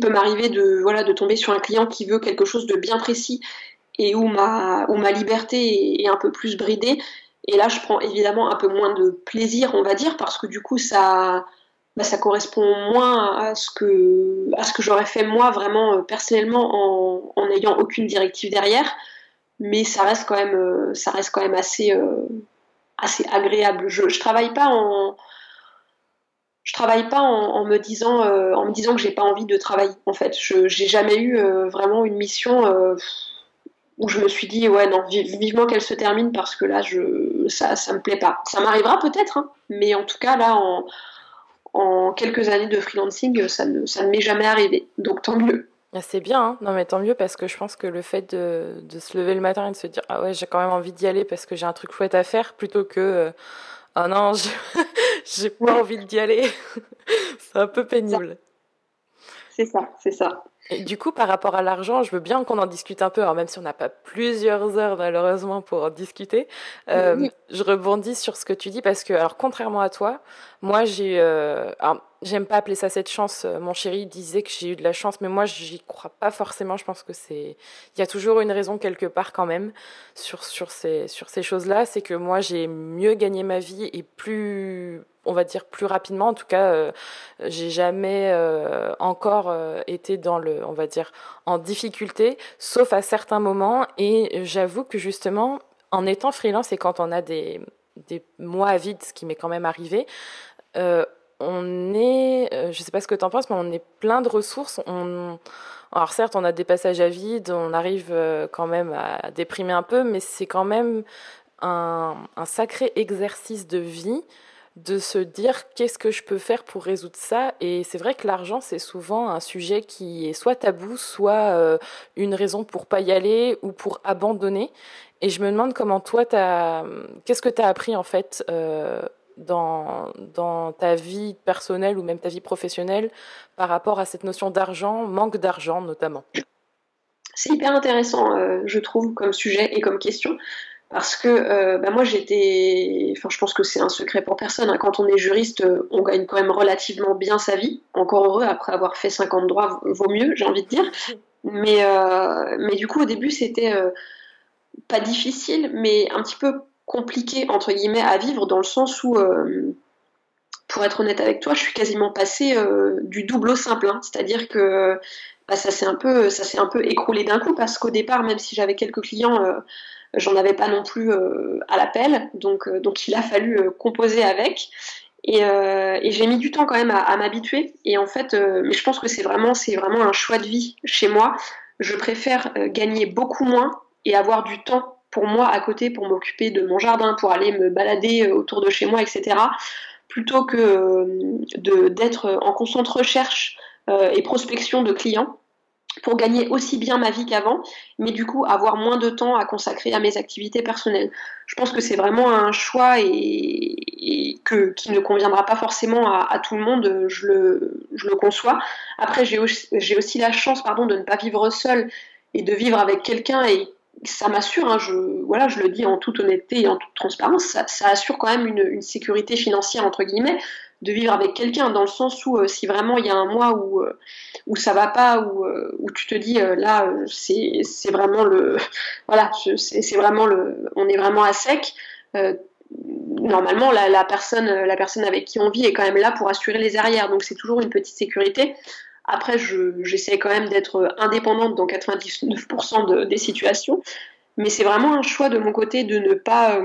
peut m'arriver de voilà de tomber sur un client qui veut quelque chose de bien précis et où ma où ma liberté est un peu plus bridée et là, je prends évidemment un peu moins de plaisir, on va dire, parce que du coup, ça, bah, ça correspond moins à ce que, que j'aurais fait moi vraiment euh, personnellement en n'ayant aucune directive derrière. Mais ça reste quand même, euh, ça reste quand même assez, euh, assez agréable. Je, je travaille pas en, je travaille pas en, me disant, en me disant que j'ai pas envie de travailler. En fait, je j'ai jamais eu vraiment une mission où je me suis dit ouais non vivement qu'elle se termine parce que là je ça ça me plaît pas ça m'arrivera peut-être hein, mais en tout cas là en, en quelques années de freelancing ça ne ça ne m'est jamais arrivé donc tant mieux c'est bien, hein. non mais tant mieux parce que je pense que le fait de, de, se lever le matin et de se dire ah ouais j'ai quand même envie d'y aller parce que j'ai un truc chouette à faire plutôt que ah oh non j'ai pas envie d'y aller c'est un peu pénible. C'est ça, c'est ça du coup, par rapport à l'argent, je veux bien qu'on en discute un peu, alors même si on n'a pas plusieurs heures malheureusement pour en discuter. Euh, je rebondis sur ce que tu dis parce que, alors contrairement à toi, moi j'ai, euh, j'aime pas appeler ça cette chance. Euh, mon chéri disait que j'ai eu de la chance, mais moi j'y crois pas forcément. Je pense que c'est, il y a toujours une raison quelque part quand même sur sur ces sur ces choses-là. C'est que moi j'ai mieux gagné ma vie et plus on va dire plus rapidement. En tout cas, euh, j'ai jamais euh, encore euh, été dans le, on va dire, en difficulté, sauf à certains moments. Et j'avoue que justement, en étant freelance et quand on a des, mois à vide, ce qui m'est quand même arrivé, on est, je sais pas ce que tu en penses, mais on est plein de ressources. On, alors certes, on a des passages à vide, on arrive quand même à déprimer un peu, mais c'est quand même un, sacré exercice de vie de se dire qu'est-ce que je peux faire pour résoudre ça. Et c'est vrai que l'argent, c'est souvent un sujet qui est soit tabou, soit euh, une raison pour pas y aller ou pour abandonner. Et je me demande comment toi, qu'est-ce que tu as appris en fait euh, dans, dans ta vie personnelle ou même ta vie professionnelle par rapport à cette notion d'argent, manque d'argent notamment? C'est hyper intéressant, euh, je trouve, comme sujet et comme question parce que euh, bah moi j'étais, enfin je pense que c'est un secret pour personne. Hein. Quand on est juriste, euh, on gagne quand même relativement bien sa vie. Encore heureux après avoir fait 50 droits, vaut mieux, j'ai envie de dire. Mais euh, mais du coup au début c'était pas difficile, mais un petit peu compliqué entre guillemets à vivre dans le sens où pour être honnête avec toi, je suis quasiment passée du double au simple, hein. c'est-à-dire que bah, ça un ça s'est un peu écroulé d'un coup parce qu'au départ, même si j'avais quelques clients J'en avais pas non plus euh, à l'appel, donc, euh, donc il a fallu euh, composer avec. Et, j'ai mis du temps quand même à, m'habituer. Et en fait, mais je pense que c'est vraiment, c'est vraiment un choix de vie chez moi. je préfère gagner beaucoup moins et avoir du temps pour moi à côté pour m'occuper de mon jardin, pour aller me balader autour de chez moi, etc. Plutôt que d'être en constante recherche et prospection de clients pour gagner aussi bien ma vie qu'avant, mais du coup avoir moins de temps à consacrer à mes activités personnelles. Je pense que c'est vraiment un choix et, qui ne conviendra pas forcément à, tout le monde, je le, conçois. Après, j'ai aussi, la chance de ne pas vivre seule et de vivre avec quelqu'un et ça m'assure, hein, je, voilà, je le dis en toute honnêteté et en toute transparence, ça, ça assure quand même une, une, sécurité financière, entre guillemets, de vivre avec quelqu'un, dans le sens où euh, si vraiment il y a un mois où, euh, où ça va pas, où, euh, où tu te dis là, c'est vraiment le. Voilà, c'est vraiment le. On est vraiment à sec. normalement, la, personne, la personne avec qui on vit est quand même là pour assurer les arrières. Donc c'est toujours une petite sécurité. Après, j'essaie quand même d'être indépendante dans 99% de, des situations. Mais c'est vraiment un choix de mon côté de ne pas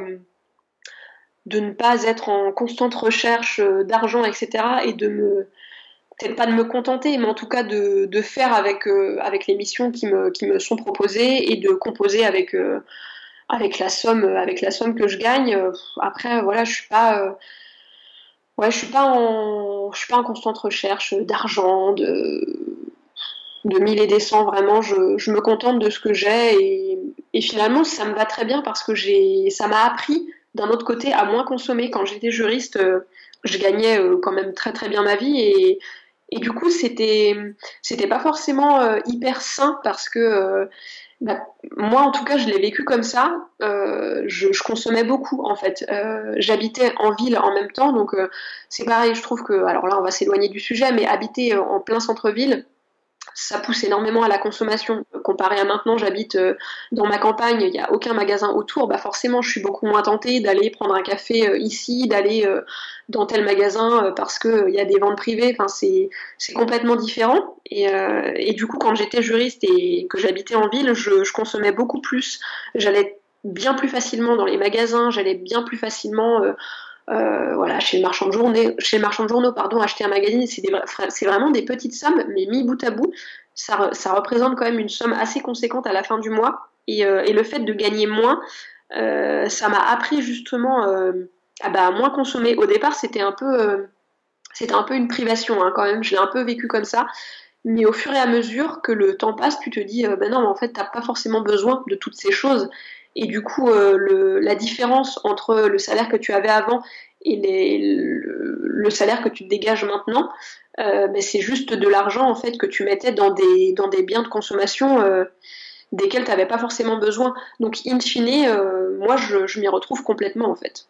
de ne pas être en constante recherche euh, d'argent, etc. Et de me, peut-être pas de me contenter, mais en tout cas de, faire avec, euh, avec les missions qui me, sont proposées et de composer avec, euh, la, somme, que je gagne. Après, voilà, je suis pas. ouais, je suis pas en, je suis pas en constante recherche d'argent, de, de mille et des cents. Vraiment, je, me contente de ce que j'ai et, finalement, ça me va très bien parce que ça m'a appris d'un autre côté, à moins consommer. Quand j'étais juriste, euh, je gagnais euh, quand même très très bien ma vie et, du coup, c'était c'était pas forcément euh, hyper sain parce que bah, moi, en tout cas, je l'ai vécu comme ça. je, je, consommais beaucoup, en fait. J'habitais en ville en même temps, donc c'est pareil. Je trouve que, alors là, on va s'éloigner du sujet, mais habiter en plein centre-ville, ça pousse énormément à la consommation. Comparé à maintenant, j'habite euh, dans ma campagne, il n'y a aucun magasin autour, bah forcément je suis beaucoup moins tentée d'aller prendre un café euh, ici, d'aller euh, dans tel magasin parce qu'il y a des ventes privées, enfin, c'est complètement différent. Et, du coup, quand j'étais juriste et que j'habitais en ville, je, consommais beaucoup plus. J'allais bien plus facilement dans les magasins, j'allais bien plus facilement voilà, chez le marchand de journée, chez le marchand de journaux, pardon, acheter un magazine, c'est vraiment des petites sommes, mais mis bout à bout, ça, ça, représente quand même une somme assez conséquente à la fin du mois. Et, euh, et le fait de gagner moins, euh, ça m'a appris justement à, bah, moins consommer. Au départ, c'était un peu, c'était un peu une privation hein, quand même. Je l'ai un peu vécu comme ça. Mais au fur et à mesure que le temps passe, tu te dis, ben non, en fait, t'as pas forcément besoin de toutes ces choses. Et du coup, euh, la différence entre le salaire que tu avais avant et le, salaire que tu dégages maintenant, euh, ben, c'est juste de l'argent en fait que tu mettais dans des, biens de consommation euh, desquels tu n'avais pas forcément besoin. Donc, in fine, moi, je, je m'y retrouve complètement en fait.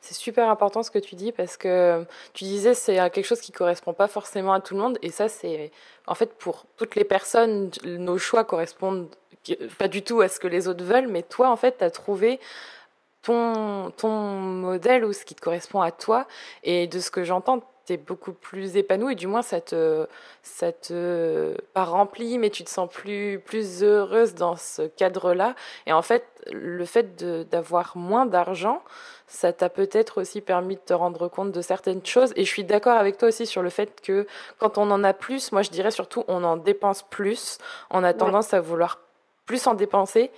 C'est super important ce que tu dis parce que tu disais c'est quelque chose qui correspond pas forcément à tout le monde et ça c'est en fait pour toutes les personnes nos choix correspondent pas du tout à ce que les autres veulent, mais toi, en fait, tu as trouvé ton, ton modèle ou ce qui te correspond à toi. Et de ce que j'entends, tu es beaucoup plus épanoui, du moins ça te, ça te pas rempli, mais tu te sens plus, plus heureuse dans ce cadre-là. Et en fait, le fait d'avoir moins d'argent, ça t'a peut-être aussi permis de te rendre compte de certaines choses. Et je suis d'accord avec toi aussi sur le fait que quand on en a plus, moi je dirais surtout on en dépense plus, on a tendance à vouloir plus en dépenser.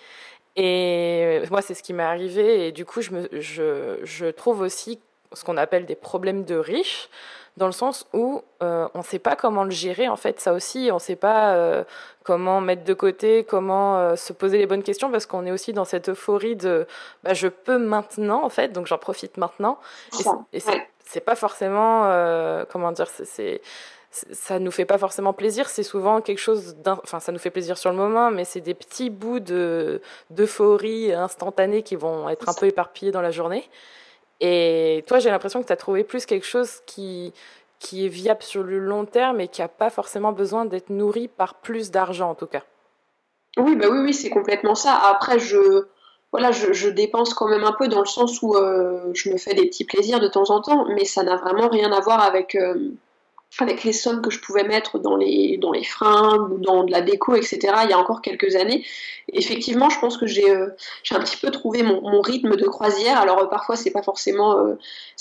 Et moi, c'est ce qui m'est arrivé. Et du coup, je, me, je, je trouve aussi ce qu'on appelle des problèmes de riches, dans le sens où euh, on ne sait pas comment le gérer. En fait, ça aussi, on ne sait pas euh, comment mettre de côté, comment euh, se poser les bonnes questions, parce qu'on est aussi dans cette euphorie de bah, je peux maintenant, en fait, donc j'en profite maintenant. Et c'est pas forcément, comment dire, c'est ça nous fait pas forcément plaisir. C'est souvent quelque chose, enfin, ça nous fait plaisir sur le moment, mais c'est des petits bouts de d'euphorie instantanée qui vont être un peu éparpillés dans la journée. Et toi, j'ai l'impression que tu as trouvé plus quelque chose qui qui est viable sur le long terme et qui n'a pas forcément besoin d'être nourri par plus d'argent, en tout cas. Oui, bah oui, oui, c'est complètement ça. Après, je voilà, je, je, dépense quand même un peu dans le sens où euh, je me fais des petits plaisirs de temps en temps, mais ça n'a vraiment rien à voir avec euh, avec les sommes que je pouvais mettre dans les, dans les ou dans de la déco, etc., il y a encore quelques années. effectivement, je pense que j'ai euh, un petit peu trouvé mon, rythme de croisière. Alors, euh, parfois, c'est pas, euh,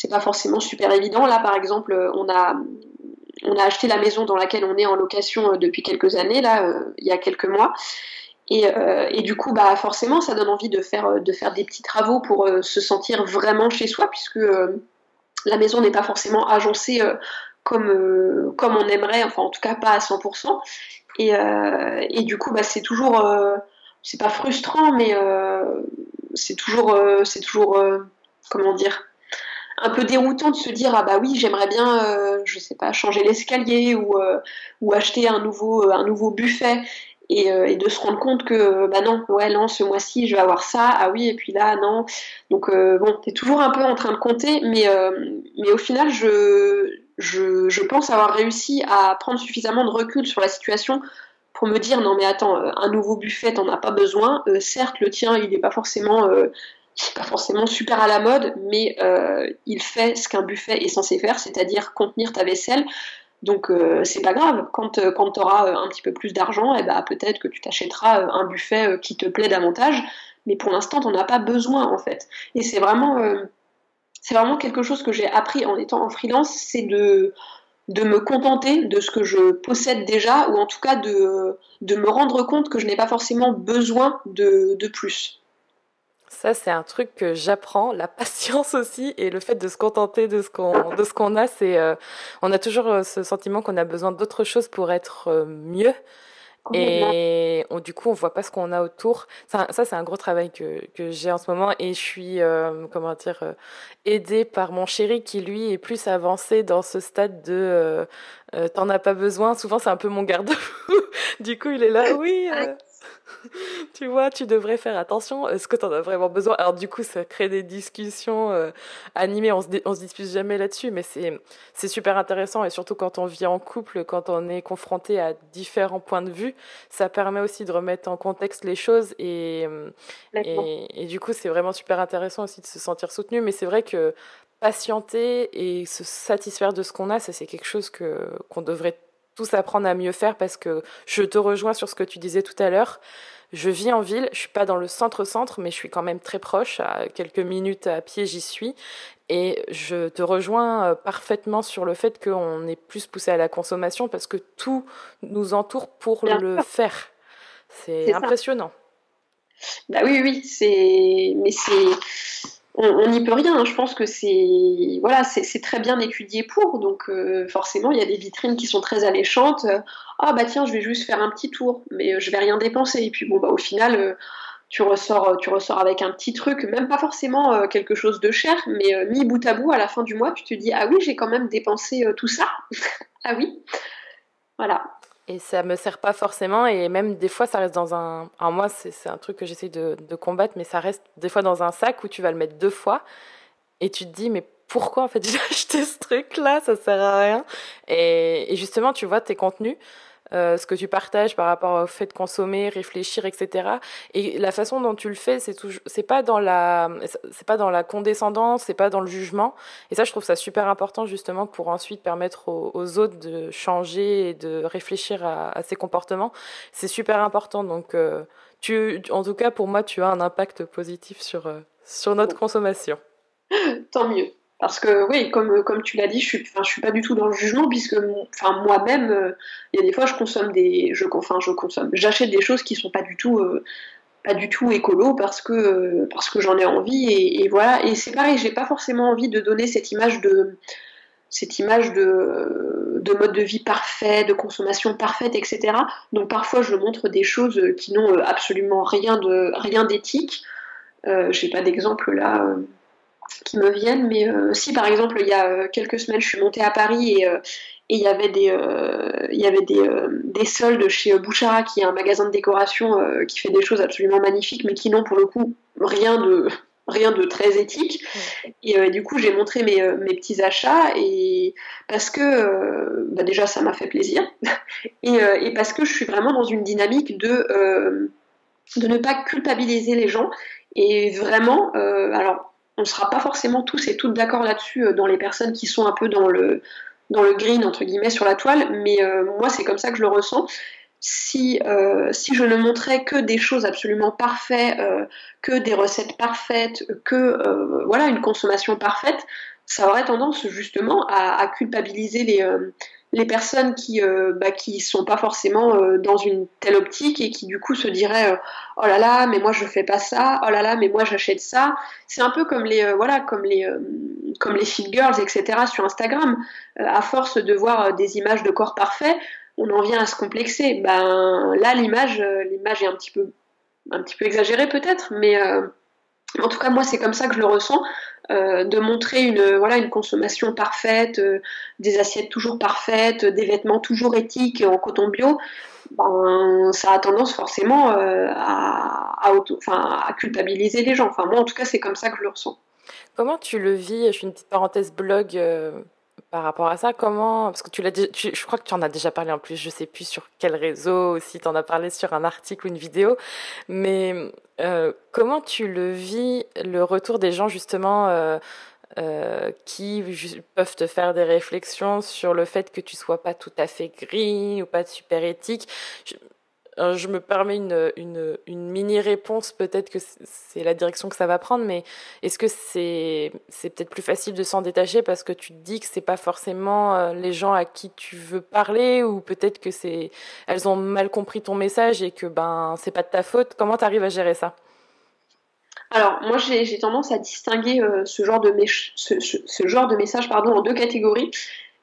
pas forcément super évident. Là, par exemple, on a, on a acheté la maison dans laquelle on est en location depuis quelques années, là, il y a quelques mois. Et, et, du coup, bah, forcément, ça donne envie de faire, de faire des petits travaux pour se sentir vraiment chez soi, puisque la maison n'est pas forcément agencée comme, comme on aimerait, enfin en tout cas pas à 100%. Et, et du coup, bah, c'est toujours, c'est pas frustrant, mais c'est toujours, c'est toujours, comment dire, un peu déroutant de se dire ah bah oui j'aimerais bien euh, je sais pas changer l'escalier ou, euh, ou acheter un nouveau euh, un nouveau buffet et, et, de se rendre compte que bah non ouais non ce mois-ci je vais avoir ça ah oui et puis là non donc bon t'es toujours un peu en train de compter mais mais au final je, je pense avoir réussi à prendre suffisamment de recul sur la situation pour me dire non mais attends un nouveau buffet t'en as pas besoin certes le tien il n'est pas forcément c'est pas forcément super à la mode, mais euh, il fait ce qu'un buffet est censé faire, c'est-à-dire contenir ta vaisselle. Donc euh, c'est pas grave. Quand, euh, quand tu auras un petit peu plus d'argent, eh ben, peut-être que tu t'achèteras un buffet qui te plaît davantage. Mais pour l'instant, tu n'en as pas besoin en fait. Et c'est vraiment, c'est vraiment quelque chose que j'ai appris en étant en freelance, c'est de, me contenter de ce que je possède déjà, ou en tout cas de, me rendre compte que je n'ai pas forcément besoin de, plus. Ça, c'est un truc que j'apprends, la patience aussi, et le fait de se contenter de ce qu'on de ce qu'on a. C'est, euh, on a toujours euh, ce sentiment qu'on a besoin d'autre chose pour être euh, mieux. Et on, du coup, on voit pas ce qu'on a autour. Ça, ça c'est un gros travail que, que j'ai en ce moment. Et je suis, comment dire, aidée par mon chéri qui, lui, est plus avancé dans ce stade de t'en as pas besoin. Souvent, c'est un peu mon garde-fou. du coup, il est là, oui. tu vois, tu devrais faire attention. Est-ce que tu en as vraiment besoin Alors du coup, ça crée des discussions euh, animées. On se, on se dispute jamais là-dessus, mais c'est c'est super intéressant et surtout quand on vit en couple, quand on est confronté à différents points de vue, ça permet aussi de remettre en contexte les choses et et, et, du coup, c'est vraiment super intéressant aussi de se sentir soutenu. Mais c'est vrai que patienter et se satisfaire de ce qu'on a, ça c'est quelque chose que qu'on devrait tous apprendre à mieux faire parce que je te rejoins sur ce que tu disais tout à l'heure. Je vis en ville, je suis pas dans le centre-centre, mais je suis quand même très proche, à quelques minutes à pied j'y suis. Et je te rejoins euh, parfaitement sur le fait qu'on est plus poussé à la consommation parce que tout nous entoure pour le faire. C'est impressionnant. Bah oui, oui, c'est. Mais c'est on n'y peut rien. Hein. Je pense que c'est voilà, c'est très bien étudié pour. Donc euh, forcément, il y a des vitrines qui sont très alléchantes. Ah bah tiens, je vais juste faire un petit tour, mais euh, je vais rien dépenser. Et puis bon bah au final, euh, tu ressors, tu ressors avec un petit truc, même pas forcément quelque chose de cher, mais mis bout à bout à la fin du mois, tu te dis ah oui, j'ai quand même dépensé tout ça. ah oui, voilà et ça me sert pas forcément et même des fois ça reste dans un alors moi c'est un truc que j'essaie de, combattre mais ça reste des fois dans un sac où tu vas le mettre deux fois et tu te dis mais pourquoi en fait j'ai acheté ce truc là ça sert à rien. Et justement tu vois tes contenus euh, ce que tu partages par rapport au fait de consommer, réfléchir, etc. Et la façon dont tu le fais, c'est c'est pas dans la, c'est pas dans la condescendance, c'est pas dans le jugement. Et ça, je trouve ça super important justement pour ensuite permettre aux, autres de changer et de réfléchir à, à ces comportements. C'est super important. Donc, euh, tu, en tout cas, pour moi, tu as un impact positif sur euh, sur notre consommation. Tant mieux. Parce que oui, comme, comme tu l'as dit, je je suis pas du tout dans le jugement puisque enfin, moi-même, euh, il y a des fois je consomme des, je, enfin, je consomme, j'achète des choses qui sont pas du tout, euh, pas du tout écolo parce que euh, parce que j'en ai envie et, voilà. Et c'est pareil, j'ai pas forcément envie de donner cette image de cette image de, de mode de vie parfait, de consommation parfaite, etc. Donc parfois je montre des choses qui n'ont absolument rien de rien d'éthique. j'ai pas d'exemple là qui me viennent, mais euh, si par exemple il y a euh, quelques semaines je suis montée à Paris et, euh, il y avait des, y avait des, des, soldes chez Bouchara, qui est un magasin de décoration qui fait des choses absolument magnifiques, mais qui n'ont pour le coup rien de, rien de très éthique. Et du coup, j'ai montré mes, mes, petits achats et parce que bah, déjà ça m'a fait plaisir et, et, parce que je suis vraiment dans une dynamique de de ne pas culpabiliser les gens et vraiment, alors on ne sera pas forcément tous et toutes d'accord là-dessus euh, dans les personnes qui sont un peu dans le, dans le green, entre guillemets, sur la toile, mais euh, moi, c'est comme ça que je le ressens. Si, euh, si je ne montrais que des choses absolument parfaites, que des recettes parfaites, que voilà une consommation parfaite, ça aurait tendance justement à, culpabiliser les, les personnes qui euh, bah, sont pas forcément euh, dans une telle optique et qui du coup se diraient euh, oh là là mais moi je fais pas ça oh là là mais moi j'achète ça. C'est un peu comme les voilà comme les comme les fit girls etc sur Instagram. À force de voir des images de corps parfaits on en vient à se complexer. Ben là l'image l'image est un petit peu un petit peu exagérée peut-être mais en tout cas moi c'est comme ça que je le ressens euh, de montrer une, voilà, une consommation parfaite, euh, des assiettes toujours parfaites, des vêtements toujours éthiques en coton bio, ben, ça a tendance forcément euh, à, à, culpabiliser les gens. Enfin, moi, en tout cas, c'est comme ça que je le ressens. Comment tu le vis? Je fais une petite parenthèse blog par rapport à ça. Comment Parce que tu l'as, je crois que tu en as déjà parlé en plus. Je sais plus sur quel réseau, si tu en as parlé sur un article ou une vidéo. Mais euh, comment tu le vis, le retour des gens justement euh, euh, qui peuvent te faire des réflexions sur le fait que tu sois pas tout à fait gris ou pas super éthique? Me permets une, une, une mini-réponse, peut-être que c'est la direction que ça va prendre, mais est-ce que c'est peut-être plus facile de s'en détacher parce que tu te dis que c'est pas forcément les gens à qui tu veux parler ou peut-être que c'est elles ont mal compris ton message et que ben c'est pas de ta faute? Comment tu arrives à gérer ça? Alors, moi, j'ai tendance à distinguer euh, ce, genre de ce, ce, genre de message pardon, en deux catégories.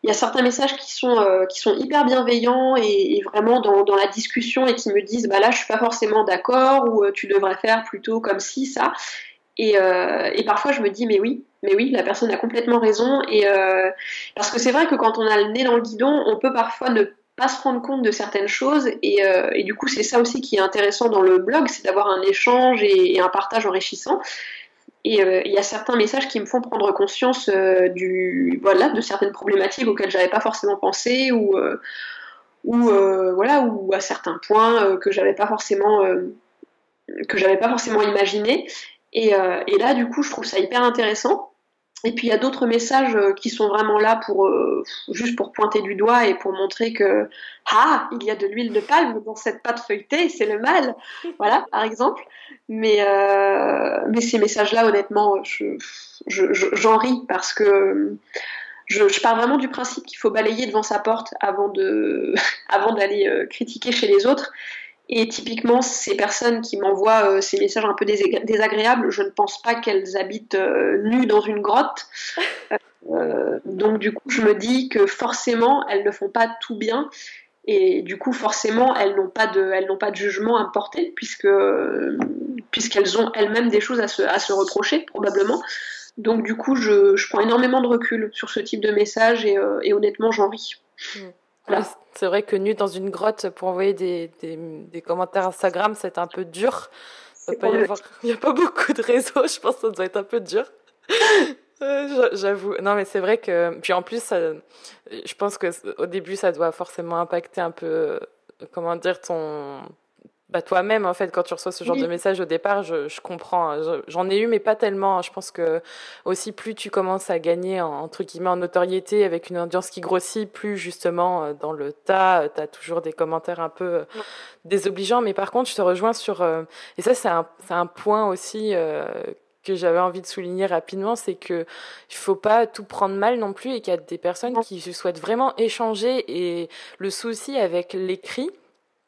Il y a certains messages qui sont, euh, qui sont hyper bienveillants et, vraiment dans, dans, la discussion et qui me disent bah là, je suis pas forcément d'accord ou euh, tu devrais faire plutôt comme si, ça. Et, et, parfois, je me dis mais oui, mais oui, la personne a complètement raison. Et parce que c'est vrai que quand on a le nez dans le guidon, on peut parfois ne pas se rendre compte de certaines choses et, euh, et du coup c'est ça aussi qui est intéressant dans le blog, c'est d'avoir un échange et, un partage enrichissant. Et euh, il y a certains messages qui me font prendre conscience euh, du, voilà, de certaines problématiques auxquelles j'avais pas forcément pensé ou, ou, voilà, ou à certains points que j'avais pas forcément que j'avais pas forcément imaginé. Et, et, là, du coup, je trouve ça hyper intéressant. Et puis il y a d'autres messages euh, qui sont vraiment là pour euh, juste pour pointer du doigt et pour montrer que ah il y a de l'huile de palme dans cette pâte feuilletée, c'est le mal, voilà par exemple. Mais euh, mais ces messages-là honnêtement, je, j'en ris parce que je, je, pars vraiment du principe qu'il faut balayer devant sa porte avant de avant d'aller critiquer chez les autres. Et typiquement, ces personnes qui m'envoient euh, ces messages un peu désagréables, je ne pense pas qu'elles habitent euh, nues dans une grotte. Euh, donc du coup, je me dis que forcément, elles ne font pas tout bien. Et du coup, forcément, elles n'ont pas de, elles n'ont pas de jugement à porter, puisque puisqu'elles ont elles-mêmes des choses à se, à se reprocher probablement. Donc du coup, je, prends énormément de recul sur ce type de message et, et honnêtement, j'en ris. Mmh c'est vrai que nu dans une grotte pour envoyer des, des, commentaires Instagram, c'est un peu dur. Il n'y a pas beaucoup de réseaux, je pense que ça doit être un peu dur. Euh, j'avoue. Non, mais c'est vrai que. Puis en plus, je pense que au début, ça doit forcément impacter un peu, comment dire, ton, bah, toi-même, en fait, quand tu reçois ce genre de message au départ, je, je comprends. Hein. J'en ai eu, mais pas tellement. Hein. Je pense que aussi, plus tu commences à gagner, entre guillemets, en notoriété avec une audience qui grossit, plus justement, euh, dans le tas, euh, tu as toujours des commentaires un peu euh, désobligeants. Mais par contre, je te rejoins sur. Et ça, c'est un, un point aussi que j'avais envie de souligner rapidement, c'est que il faut pas tout prendre mal non plus et qu'il y a des personnes qui souhaitent vraiment échanger et le souci avec l'écrit,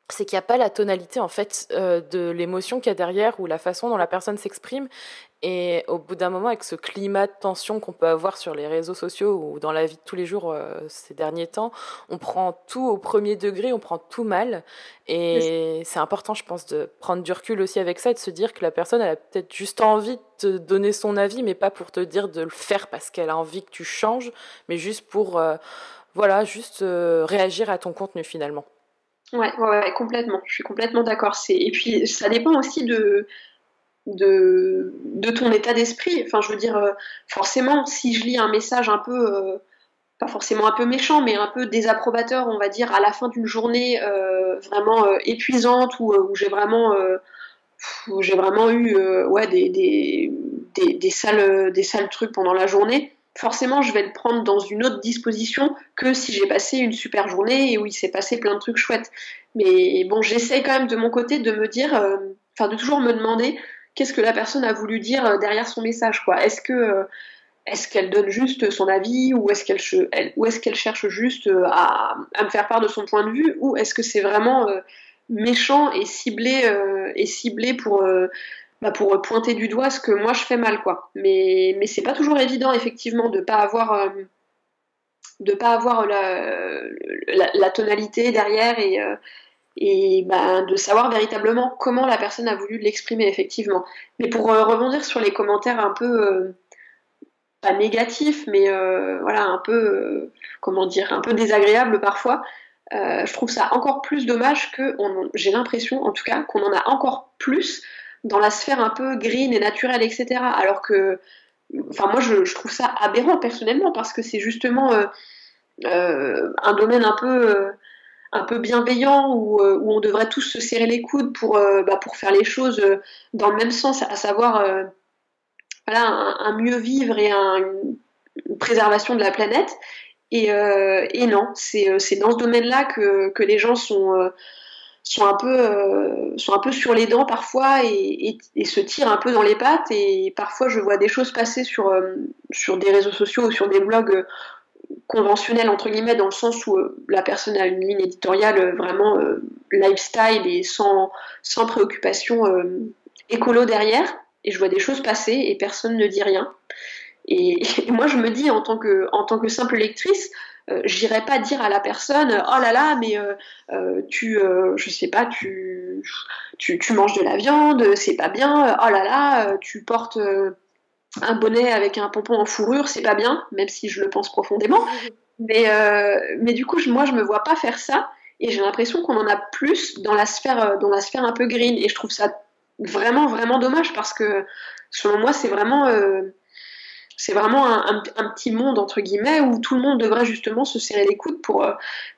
c'est qu'il n'y a pas la tonalité en fait euh, de l'émotion qu'il y a derrière ou la façon dont la personne s'exprime. Et au bout d'un moment, avec ce climat de tension qu'on peut avoir sur les réseaux sociaux ou dans la vie de tous les jours euh, ces derniers temps, on prend tout au premier degré, on prend tout mal. Et c'est important, je pense, de prendre du recul aussi avec ça et de se dire que la personne, elle a peut-être juste envie de te donner son avis, mais pas pour te dire de le faire parce qu'elle a envie que tu changes, mais juste pour, euh, voilà, juste réagir à ton contenu finalement. Ouais, complètement. Je suis complètement d'accord. Et puis, ça dépend aussi de, de, ton état d'esprit. Enfin, je veux dire, euh, forcément, si je lis un message un peu, euh, pas forcément un peu méchant, mais un peu désapprobateur, on va dire, à la fin d'une journée euh, vraiment épuisante, où, j'ai vraiment, eu ouais, des, des, des, sales, des sales trucs pendant la journée, forcément, je vais le prendre dans une autre disposition que si j'ai passé une super journée et où il s'est passé plein de trucs chouettes. Mais bon, j'essaie quand même de mon côté de me dire, euh, enfin, de toujours me demander qu'est-ce que la personne a voulu dire euh, derrière son message, quoi. Est-ce que, euh, est-ce qu'elle donne juste son avis ou est-ce qu'elle cherche juste à, à, me faire part de son point de vue ou est-ce que c'est vraiment méchant et ciblé et ciblé pour bah, pour pointer du doigt ce que moi je fais mal quoi mais mais c'est pas toujours évident effectivement de pas avoir de pas avoir la, la, tonalité derrière et et bah, de savoir véritablement comment la personne a voulu l'exprimer effectivement. Mais pour euh, rebondir sur les commentaires un peu euh, pas négatifs, mais euh, voilà un peu comment dire un peu désagréables parfois. je trouve ça encore plus dommage que j'ai l'impression en tout cas qu'on en a encore plus dans la sphère un peu green et naturelle etc. Alors que enfin moi je, trouve ça aberrant personnellement parce que c'est justement un domaine un peu un peu bienveillant où, euh, où, on devrait tous se serrer les coudes pour, euh, bah, pour faire les choses euh, dans le même sens, à savoir voilà, un, mieux vivre et une préservation de la planète. Et, et non, c'est dans ce domaine-là que, que, les gens sont, sont, un peu, sont un peu sur les dents parfois et, se tirent un peu dans les pattes. Et parfois, je vois des choses passer sur, sur des réseaux sociaux ou sur des blogs conventionnel entre guillemets dans le sens où euh, la personne a une ligne éditoriale euh, vraiment euh, lifestyle et sans, sans préoccupation écolo derrière et je vois des choses passer et personne ne dit rien et, moi je me dis en tant que, en tant que simple lectrice j'irai pas dire à la personne oh là là mais tu je sais pas tu, tu, tu manges de la viande c'est pas bien oh là là tu portes un bonnet avec un pompon en fourrure, c'est pas bien, même si je le pense profondément. Mais, euh, mais du coup, moi, je me vois pas faire ça. Et j'ai l'impression qu'on en a plus dans la sphère, euh, dans la sphère un peu green. Et je trouve ça vraiment, vraiment dommage parce que, selon moi, c'est vraiment, euh, c'est vraiment un, petit monde entre guillemets où tout le monde devrait justement se serrer les coudes pour,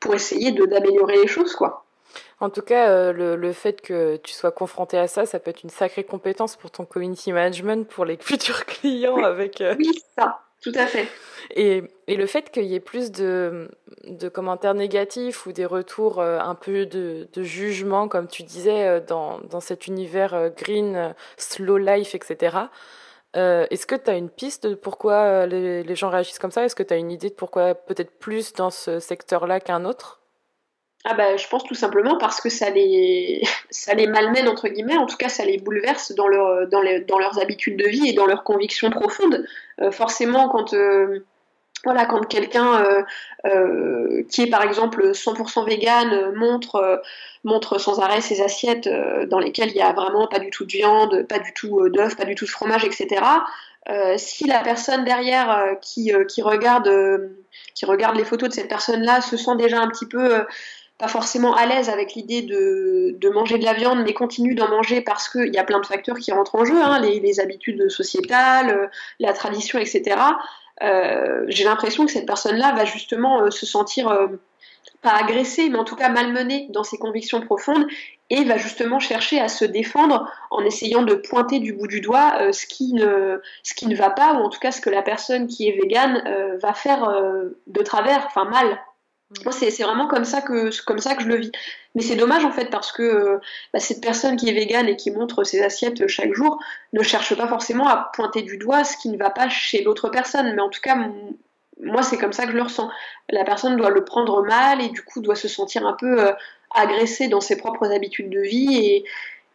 pour essayer d'améliorer les choses, quoi. En tout cas, euh, le, le, fait que tu sois confronté à ça, ça peut être une sacrée compétence pour ton community management, pour les futurs clients avec. Euh, oui, ça, tout à fait. Et, et le fait qu'il y ait plus de, de, commentaires négatifs ou des retours euh, un peu de, de, jugement, comme tu disais, dans, dans cet univers green, slow life, etc. Euh, Est-ce que tu as une piste de pourquoi les, les gens réagissent comme ça? Est-ce que tu as une idée de pourquoi peut-être plus dans ce secteur-là qu'un autre? Ah bah, je pense tout simplement parce que ça les, malmène, entre guillemets, en tout cas ça les bouleverse dans, leurs habitudes de vie et dans leurs convictions profondes. Euh, forcément, quand, euh, voilà, quand quelqu'un euh, qui est par exemple 100% vegan montre, montre sans arrêt ses assiettes dans lesquelles il n'y a vraiment pas du tout de viande, pas du tout d'œufs, pas du tout de fromage, etc., si la personne derrière qui, qui, regarde, qui regarde les photos de cette personne-là se sent déjà un petit peu pas forcément à l'aise avec l'idée de, de, manger de la viande, mais continue d'en manger parce qu'il y a plein de facteurs qui rentrent en jeu, hein, les, les, habitudes sociétales, euh, la tradition, etc. Euh, J'ai l'impression que cette personne-là va justement euh, se sentir euh, pas agressée, mais en tout cas malmenée dans ses convictions profondes et va justement chercher à se défendre en essayant de pointer du bout du doigt ce, qui ne, ce qui ne va pas, ou en tout cas ce que la personne qui est végane va faire de travers, enfin mal moi, c'est vraiment comme ça, que, comme ça que je le vis. Mais c'est dommage en fait parce que euh, bah, cette personne qui est végane et qui montre ses assiettes chaque jour ne cherche pas forcément à pointer du doigt ce qui ne va pas chez l'autre personne. Mais en tout cas, moi, c'est comme ça que je le ressens. La personne doit le prendre mal et du coup doit se sentir un peu euh, agressée dans ses propres habitudes de vie et,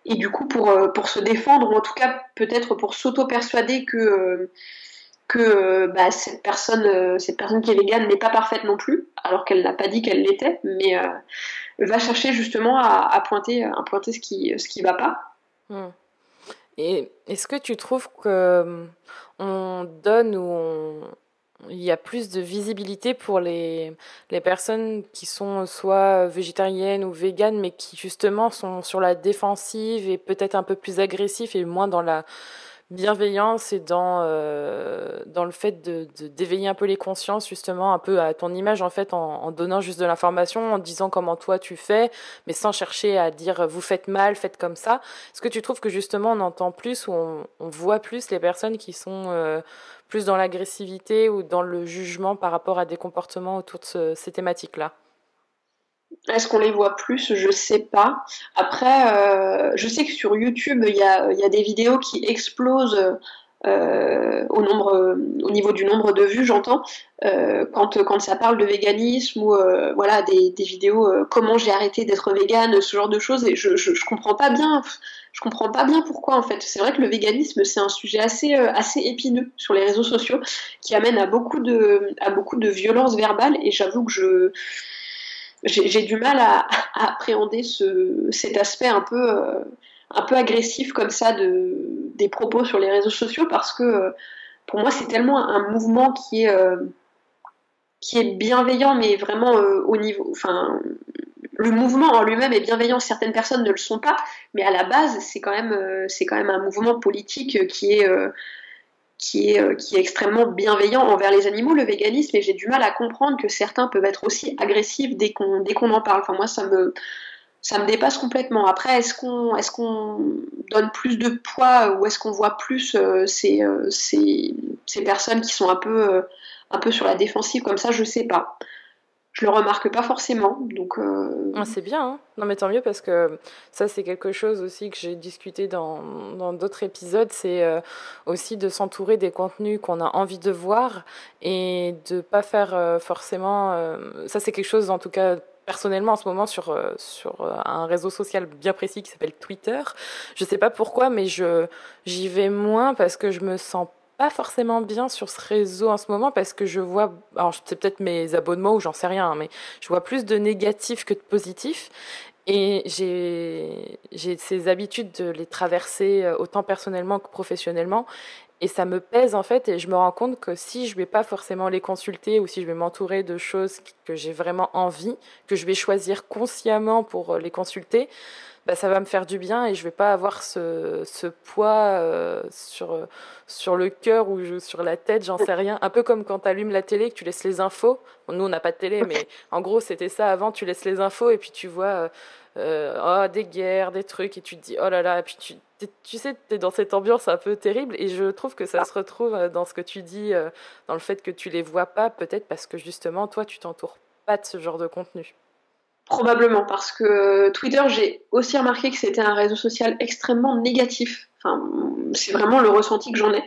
et du coup pour, euh, pour se défendre ou en tout cas peut-être pour s'auto-persuader que que euh, bah, cette personne, euh, cette personne qui est végane n'est pas parfaite non plus, alors qu'elle n'a pas dit qu'elle l'était, mais euh, va chercher justement à, pointer, à pointer ce qui, ce qui va pas. Hmm. Et est-ce que tu trouves que on donne ou il y a plus de visibilité pour les, les personnes qui sont soit végétariennes ou véganes, mais qui justement sont sur la défensive et peut-être un peu plus agressifs et moins dans la bienveillance et dans, euh, dans le fait de, d'éveiller un peu les consciences, justement, un peu à ton image, en fait, en, donnant juste de l'information, en disant comment toi tu fais, mais sans chercher à dire vous faites mal, faites comme ça. Est-ce que tu trouves que justement on entend plus ou on, voit plus les personnes qui sont euh, plus dans l'agressivité ou dans le jugement par rapport à des comportements autour de ces thématiques-là? Est-ce qu'on les voit plus? Je sais pas. Après, euh, je sais que sur YouTube, il y a, des vidéos qui explosent euh, au, niveau du nombre de vues, j'entends, euh, quand, ça parle de véganisme ou voilà, des, des vidéos comment j'ai arrêté d'être végane, ce genre de choses, et je, je, je, comprends pas bien. Je comprends pas bien pourquoi en fait. C'est vrai que le véganisme c'est un sujet assez épineux sur les réseaux sociaux qui amène à beaucoup de à beaucoup de et j'avoue que je j'ai du mal à, appréhender ce, cet aspect un peu un peu agressif comme ça de, des propos sur les réseaux sociaux parce que euh, pour moi c'est tellement un mouvement qui est, euh, qui est bienveillant mais vraiment euh, au niveau enfin le mouvement en lui-même est bienveillant. Certaines personnes ne le sont pas mais à la base c'est quand quand même un mouvement politique qui est qui est, qui est extrêmement bienveillant envers les animaux, le véganisme, et j'ai du mal à comprendre que certains peuvent être aussi agressifs dès qu'on en parle. Enfin, moi, ça me, dépasse complètement. Après, est-ce qu'on donne plus de poids ou est-ce qu'on voit plus euh, ces, euh, ces, personnes qui sont un peu, euh, un peu sur la défensive comme ça? Je sais pas. Je le remarque pas forcément. Donc, ah, c'est bien. Hein non, mais tant mieux parce que ça, c'est quelque chose aussi que j'ai discuté dans d'autres épisodes. C'est aussi de s'entourer des contenus qu'on a envie de voir et de pas faire forcément. ça, c'est quelque chose, en tout cas personnellement en ce moment sur, euh, sur euh, un réseau social bien précis qui s'appelle Twitter. Je sais pas pourquoi, mais je j'y vais moins parce que je me sens pas forcément bien sur ce réseau en ce moment parce que je vois, alors c'est peut-être mes abonnements ou j'en sais rien, mais je vois plus de négatifs que de positifs. Et j'ai, ces habitudes de les traverser euh, autant personnellement que professionnellement. Et ça me pèse en fait, et je me rends compte que si je vais pas forcément les consulter ou si je vais m'entourer de choses que j'ai vraiment envie, que je vais choisir consciemment pour les consulter, bah, ça va me faire du bien et je vais pas avoir ce, ce poids euh, sur, sur le cœur ou sur la tête, j'en sais rien. Un peu comme quand tu allumes la télé, que tu laisses les infos. nous, on n'a pas de télé, mais en gros, c'était ça avant, tu laisses les infos et puis tu vois. Euh, euh, oh, des guerres, des trucs, et tu te dis, oh là là, puis tu, tu sais, tu es dans cette ambiance un peu terrible, et je trouve que ça se retrouve euh, dans ce que tu dis, euh, dans le fait que tu les vois pas, peut-être parce que justement, toi, tu t'entoures pas de ce genre de contenu. Probablement, parce que Twitter, j'ai aussi remarqué que c'était un réseau social extrêmement négatif. Enfin, c'est vraiment le ressenti que j'en ai.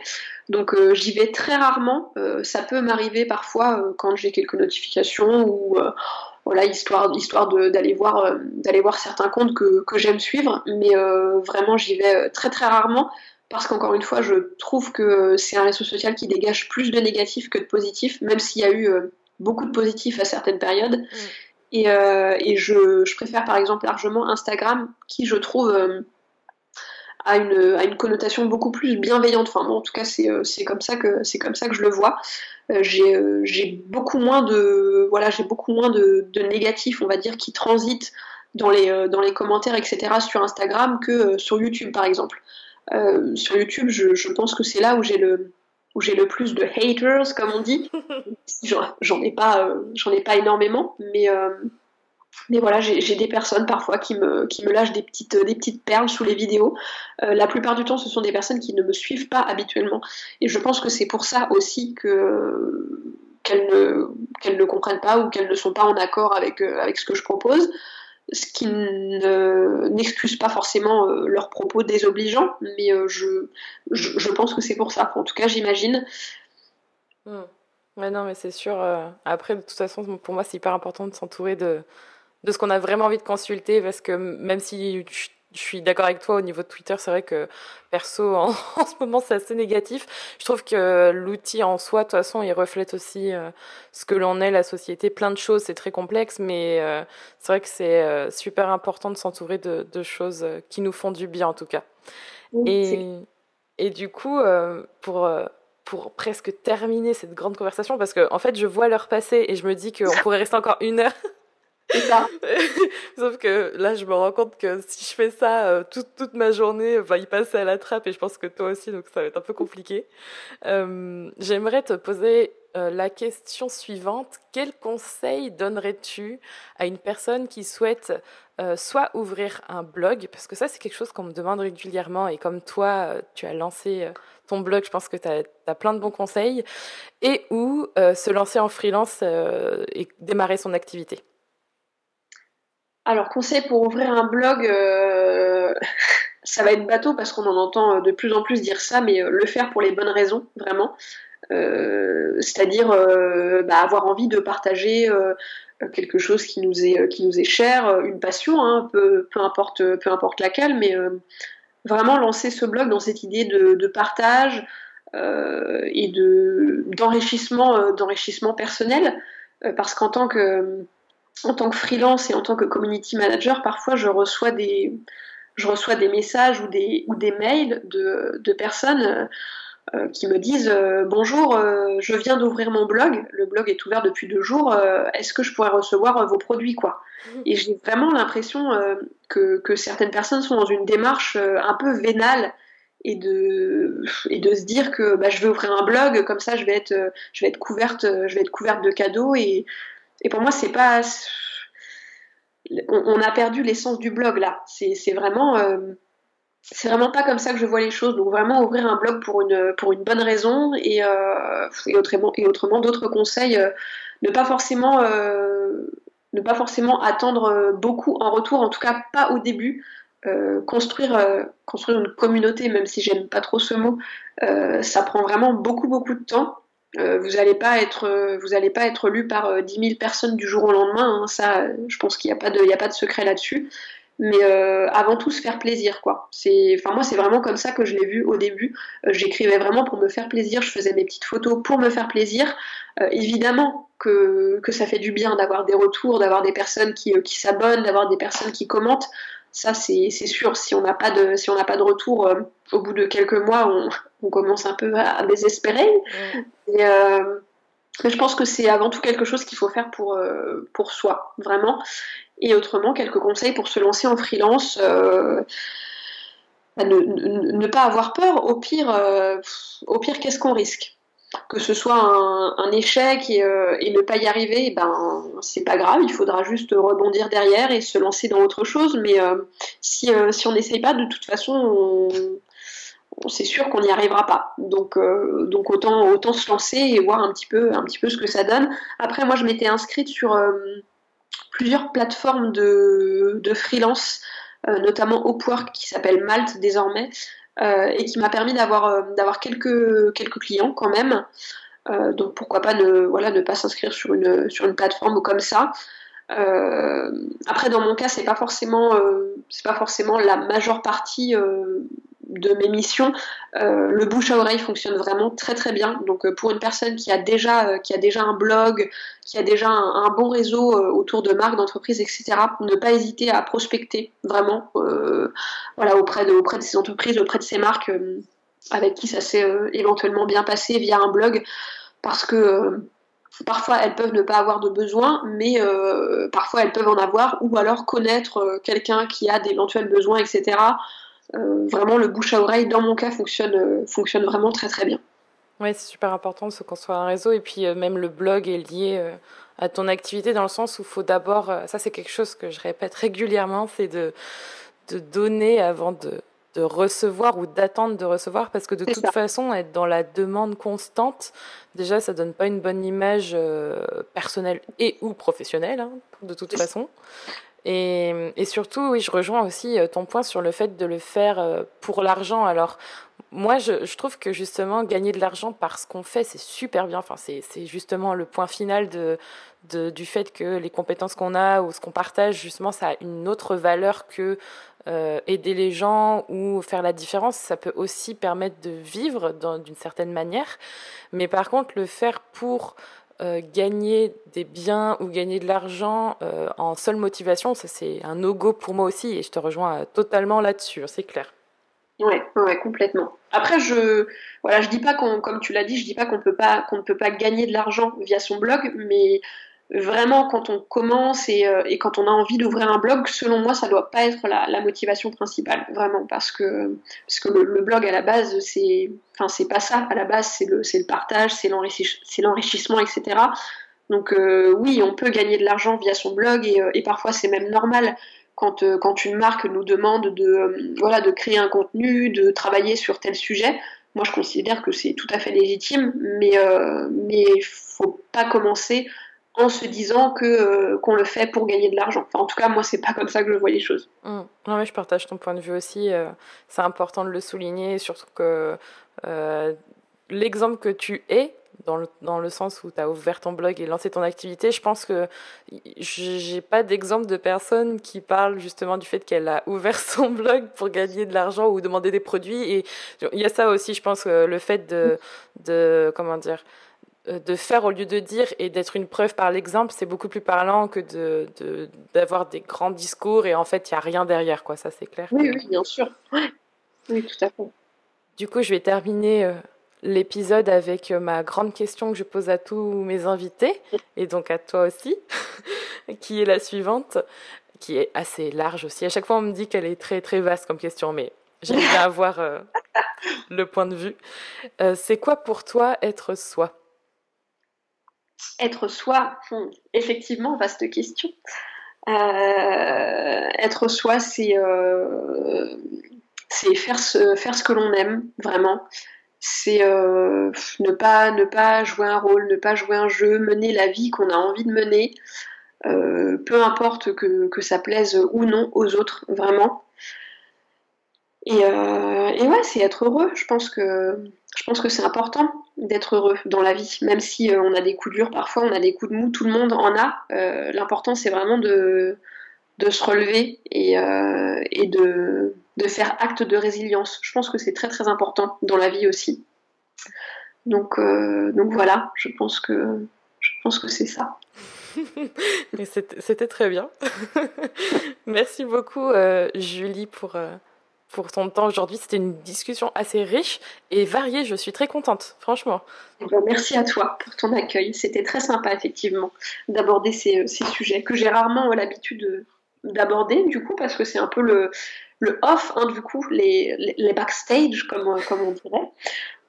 Donc j'y vais très rarement. ça peut m'arriver parfois quand j'ai quelques notifications ou voilà, histoire, histoire d'aller voir, euh, d'aller voir certains comptes que, que j'aime suivre, mais euh, vraiment j'y vais euh, très très rarement parce qu'encore une fois, je trouve que c'est un réseau social qui dégage plus de négatifs que de positifs, même s'il y a eu beaucoup de positifs à certaines périodes. Mm. Et, et je, préfère par exemple largement Instagram, qui je trouve a une, a une connotation beaucoup plus bienveillante. Enfin, moi, en tout cas, c'est comme ça que comme ça que je le vois. Euh, euh, j'ai beaucoup moins de voilà beaucoup moins de, de, négatifs on va dire qui transitent dans les euh, dans les commentaires etc sur Instagram que sur YouTube par exemple sur YouTube je pense que c'est là où j'ai le où j'ai le plus de haters comme on dit j'en ai pas j'en ai pas énormément mais mais voilà, j'ai des personnes parfois qui me, qui me lâchent des petites, des petites perles sous les vidéos. Euh, la plupart du temps, ce sont des personnes qui ne me suivent pas habituellement. Et je pense que c'est pour ça aussi que qu'elles ne, qu'elles ne comprennent pas ou qu'elles ne sont pas en accord avec, euh, avec ce que je propose. Ce qui n'excuse pas forcément euh, leurs propos désobligeants, mais je, je, pense que c'est pour ça. En tout cas, j'imagine. Hmm. Non, mais c'est sûr. après, de toute façon, pour moi, c'est hyper important de s'entourer de de ce qu'on a vraiment envie de consulter, parce que même si je, suis d'accord avec toi au niveau de Twitter, c'est vrai que perso, en, ce moment, c'est assez négatif. Je trouve que l'outil en soi, de toute façon, il reflète aussi euh, ce que l'on est, la société, plein de choses, c'est très complexe, mais euh, c'est vrai que c'est euh, super important de s'entourer de, de, choses qui nous font du bien, en tout cas. et, et du coup, pour pour presque terminer cette grande conversation, parce que en fait, je vois l'heure passer et je me dis qu'on pourrait rester encore une heure. Sauf que là, je me rends compte que si je fais ça, euh, toute, toute ma journée va y passer à la trappe et je pense que toi aussi, donc ça va être un peu compliqué. Euh, J'aimerais te poser euh, la question suivante. Quel conseil donnerais-tu à une personne qui souhaite euh, soit ouvrir un blog, parce que ça c'est quelque chose qu'on me demande régulièrement et comme toi, tu as lancé ton blog, je pense que tu as, plein de bons conseils, et ou se lancer en freelance et démarrer son activité? Alors, conseil pour ouvrir un blog, euh, ça va être bateau parce qu'on en entend de plus en plus dire ça, mais le faire pour les bonnes raisons, vraiment. C'est-à-dire bah, avoir envie de partager quelque chose qui nous est, cher, une passion, hein, peu, peu, importe, peu importe laquelle, mais vraiment lancer ce blog dans cette idée de, partage et d'enrichissement, d'enrichissement personnel, parce qu'en tant que en tant que freelance et en tant que community manager, parfois je reçois des, je reçois des messages ou des, ou des mails de, de personnes euh, qui me disent euh, Bonjour, euh, je viens d'ouvrir mon blog, le blog est ouvert depuis deux jours, est-ce que je pourrais recevoir vos produits quoi? Mmh. Et j'ai vraiment l'impression que, que, certaines personnes sont dans une démarche un peu vénale et de, et de se dire que bah, je vais ouvrir un blog, comme ça je vais être, je vais être, couverte, je vais être couverte de cadeaux et et pour moi, c'est pas. On, a perdu l'essence du blog là. C'est vraiment. Euh, c'est vraiment pas comme ça que je vois les choses. Donc vraiment ouvrir un blog pour une, pour une bonne raison et, euh, et autrement, et autrement d'autres conseils, euh, ne pas forcément ne pas forcément attendre beaucoup en retour, en tout cas pas au début. construire, construire une communauté, même si j'aime pas trop ce mot, ça prend vraiment beaucoup beaucoup de temps. Euh, vous n'allez pas être, euh, vous allez pas être lu par 10 euh, 000 personnes du jour au lendemain. Hein. ça, je pense qu'il n'y a pas de, il a pas de secret là-dessus. Mais avant tout, se faire plaisir, quoi. C'est, enfin moi, c'est vraiment comme ça que je l'ai vu au début. j'écrivais vraiment pour me faire plaisir. Je faisais mes petites photos pour me faire plaisir. évidemment que, que ça fait du bien d'avoir des retours, d'avoir des personnes qui, qui s'abonnent, d'avoir des personnes qui commentent. Ça, c'est sûr. Si on n'a pas de, si on n'a pas de retour au bout de quelques mois, on, commence un peu à, désespérer. Euh, mais je pense que c'est avant tout quelque chose qu'il faut faire pour, euh, pour soi, vraiment. Et autrement, quelques conseils pour se lancer en freelance. Bah, ne, ne, pas avoir peur. Au pire, au pire, qu'est-ce qu'on risque? Que ce soit un, échec euh, et, ne pas y arriver, ben c'est pas grave, il faudra juste rebondir derrière et se lancer dans autre chose. Mais euh, si, euh, si on n'essaye pas, de toute façon, on, c'est sûr qu'on n'y arrivera pas. Donc, donc autant, se lancer et voir un petit, peu, un peu ce que ça donne. Après, moi, je m'étais inscrite sur plusieurs plateformes de, freelance, notamment Upwork qui s'appelle Malte désormais. Euh, et qui m'a permis d'avoir euh, quelques clients quand même. Euh, donc pourquoi pas ne voilà ne pas s'inscrire sur une plateforme comme ça. après dans mon cas c'est pas pas forcément la majeure partie de mes missions, euh, le bouche à oreille fonctionne vraiment très très bien. Donc euh, pour une personne qui a déjà euh, qui a déjà un blog, qui a déjà un, bon réseau autour de marques, d'entreprises, etc. Ne pas hésiter à prospecter vraiment, auprès de auprès de ces entreprises, auprès de ces marques avec qui ça s'est éventuellement bien passé via un blog, parce que Parfois, elles peuvent ne pas avoir de besoin, mais parfois elles peuvent en avoir, ou alors connaître quelqu'un qui a d'éventuels besoins, etc. Euh, vraiment le bouche à oreille, dans mon cas, fonctionne, euh, fonctionne vraiment très très bien. Oui, c'est super important de se construire un réseau et puis euh, même le blog est lié à ton activité dans le sens où il faut d'abord, ça c'est quelque chose que je répète régulièrement, c'est de, de donner avant de, de recevoir ou d'attendre de recevoir parce que de toute façon être dans la demande constante déjà ça donne pas une bonne image personnelle et ou professionnelle hein, de toute façon et, surtout, oui, je rejoins aussi euh, ton point sur le fait de le faire euh, pour l'argent. Alors, moi, je, trouve que justement, gagner de l'argent par ce qu'on fait, c'est super bien. Enfin, c'est justement le point final de, du fait que les compétences qu'on a ou ce qu'on partage, justement, ça a une autre valeur que euh, aider les gens ou faire la différence. Ça peut aussi permettre de vivre d'une certaine manière. Mais par contre, le faire pour euh, gagner des biens ou gagner de l'argent euh, en seule motivation, ça c'est un no-go pour moi aussi et je te rejoins totalement là-dessus, c'est clair. Ouais, ouais, complètement. Après, je, voilà, je dis pas qu'on, comme tu l'as dit, je dis peut pas, qu'on ne peut pas gagner de l'argent via son blog, mais vraiment quand on commence euh, et, quand on a envie d'ouvrir un blog, selon moi, ça doit pas être la, motivation principale, vraiment, parce que, parce que le, blog à la base, c'est, enfin, c'est pas ça. À la base, c'est le, le partage, c'est l'enrichissement, etc. Donc euh, oui, on peut gagner de l'argent via son blog et, euh, parfois c'est même normal quand, quand une marque nous demande de, voilà, de créer un contenu, de travailler sur tel sujet. Moi, je considère que c'est tout à fait légitime, mais mais il faut pas commencer en se disant que qu'on le fait pour gagner de l'argent. En tout cas, moi, c'est pas comme ça que je vois les choses. Mmh. Non, mais je partage ton point de vue aussi. c'est important de le souligner, surtout que l'exemple que tu es, dans le, dans le sens où tu as ouvert ton blog et lancé ton activité, je pense que j'ai pas d'exemple de personne qui parle justement du fait qu'elle a ouvert son blog pour gagner de l'argent ou demander des produits. Et il y a ça aussi, je pense, le fait de, de comment dire, de faire au lieu de dire et d'être une preuve par l'exemple, c'est beaucoup plus parlant que de, d'avoir des grands discours et en fait, il n'y a rien derrière, quoi. Ça, c'est clair. Oui, oui, bien sûr. Oui, tout à fait. Du coup, je vais terminer euh, l'épisode avec euh, ma grande question que je pose à tous mes invités, et donc à toi aussi, qui est la suivante, qui est assez large aussi. À chaque fois, on me dit qu'elle est très très vaste comme question, mais j'aime bien avoir euh, le point de vue. Euh, c'est quoi pour toi être soi? Être soi, hmm, effectivement, vaste question. être soi, c'est c'est faire ce, que l'on aime, vraiment c'est euh, ne pas jouer un rôle, ne pas jouer un jeu, mener la vie qu'on a envie de mener, euh, peu importe que, ça plaise ou non aux autres, vraiment. Et, euh, et ouais, c'est être heureux. Je pense que je pense que c'est important d'être heureux dans la vie, même si on a des coups durs parfois, on a des coups de mou, tout le monde en a. L'important c'est vraiment de se relever et, et de faire acte de résilience. Je pense que c'est très très important dans la vie aussi. Donc, euh, voilà, je pense que, c'est ça. C'était très bien. Merci beaucoup euh, Julie pour, euh, pour ton temps aujourd'hui. C'était une discussion assez riche et variée. Je suis très contente, franchement. Eh ben, merci à toi pour ton accueil. C'était très sympa, effectivement, d'aborder ces, ces, sujets que j'ai rarement l'habitude d'aborder, du coup, parce que c'est un peu le, le off, hein, du coup, les, les, backstage, comme, comme on dirait.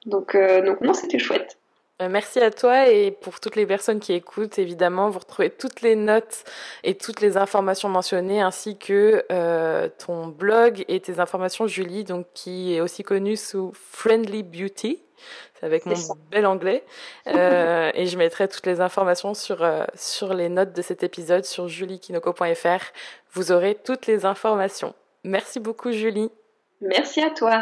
Donc, euh, donc non, c'était chouette. Euh, merci à toi et pour toutes les personnes qui écoutent, évidemment, vous retrouvez toutes les notes et toutes les informations mentionnées, ainsi que euh, ton blog et tes informations, Julie, donc qui est aussi connue sous Friendly Beauty. C'est avec mon bel anglais. Euh, et je mettrai toutes les informations sur, euh, sur les notes de cet épisode sur juliekinoko.fr. Vous aurez toutes les informations. Merci beaucoup, Julie. Merci à toi.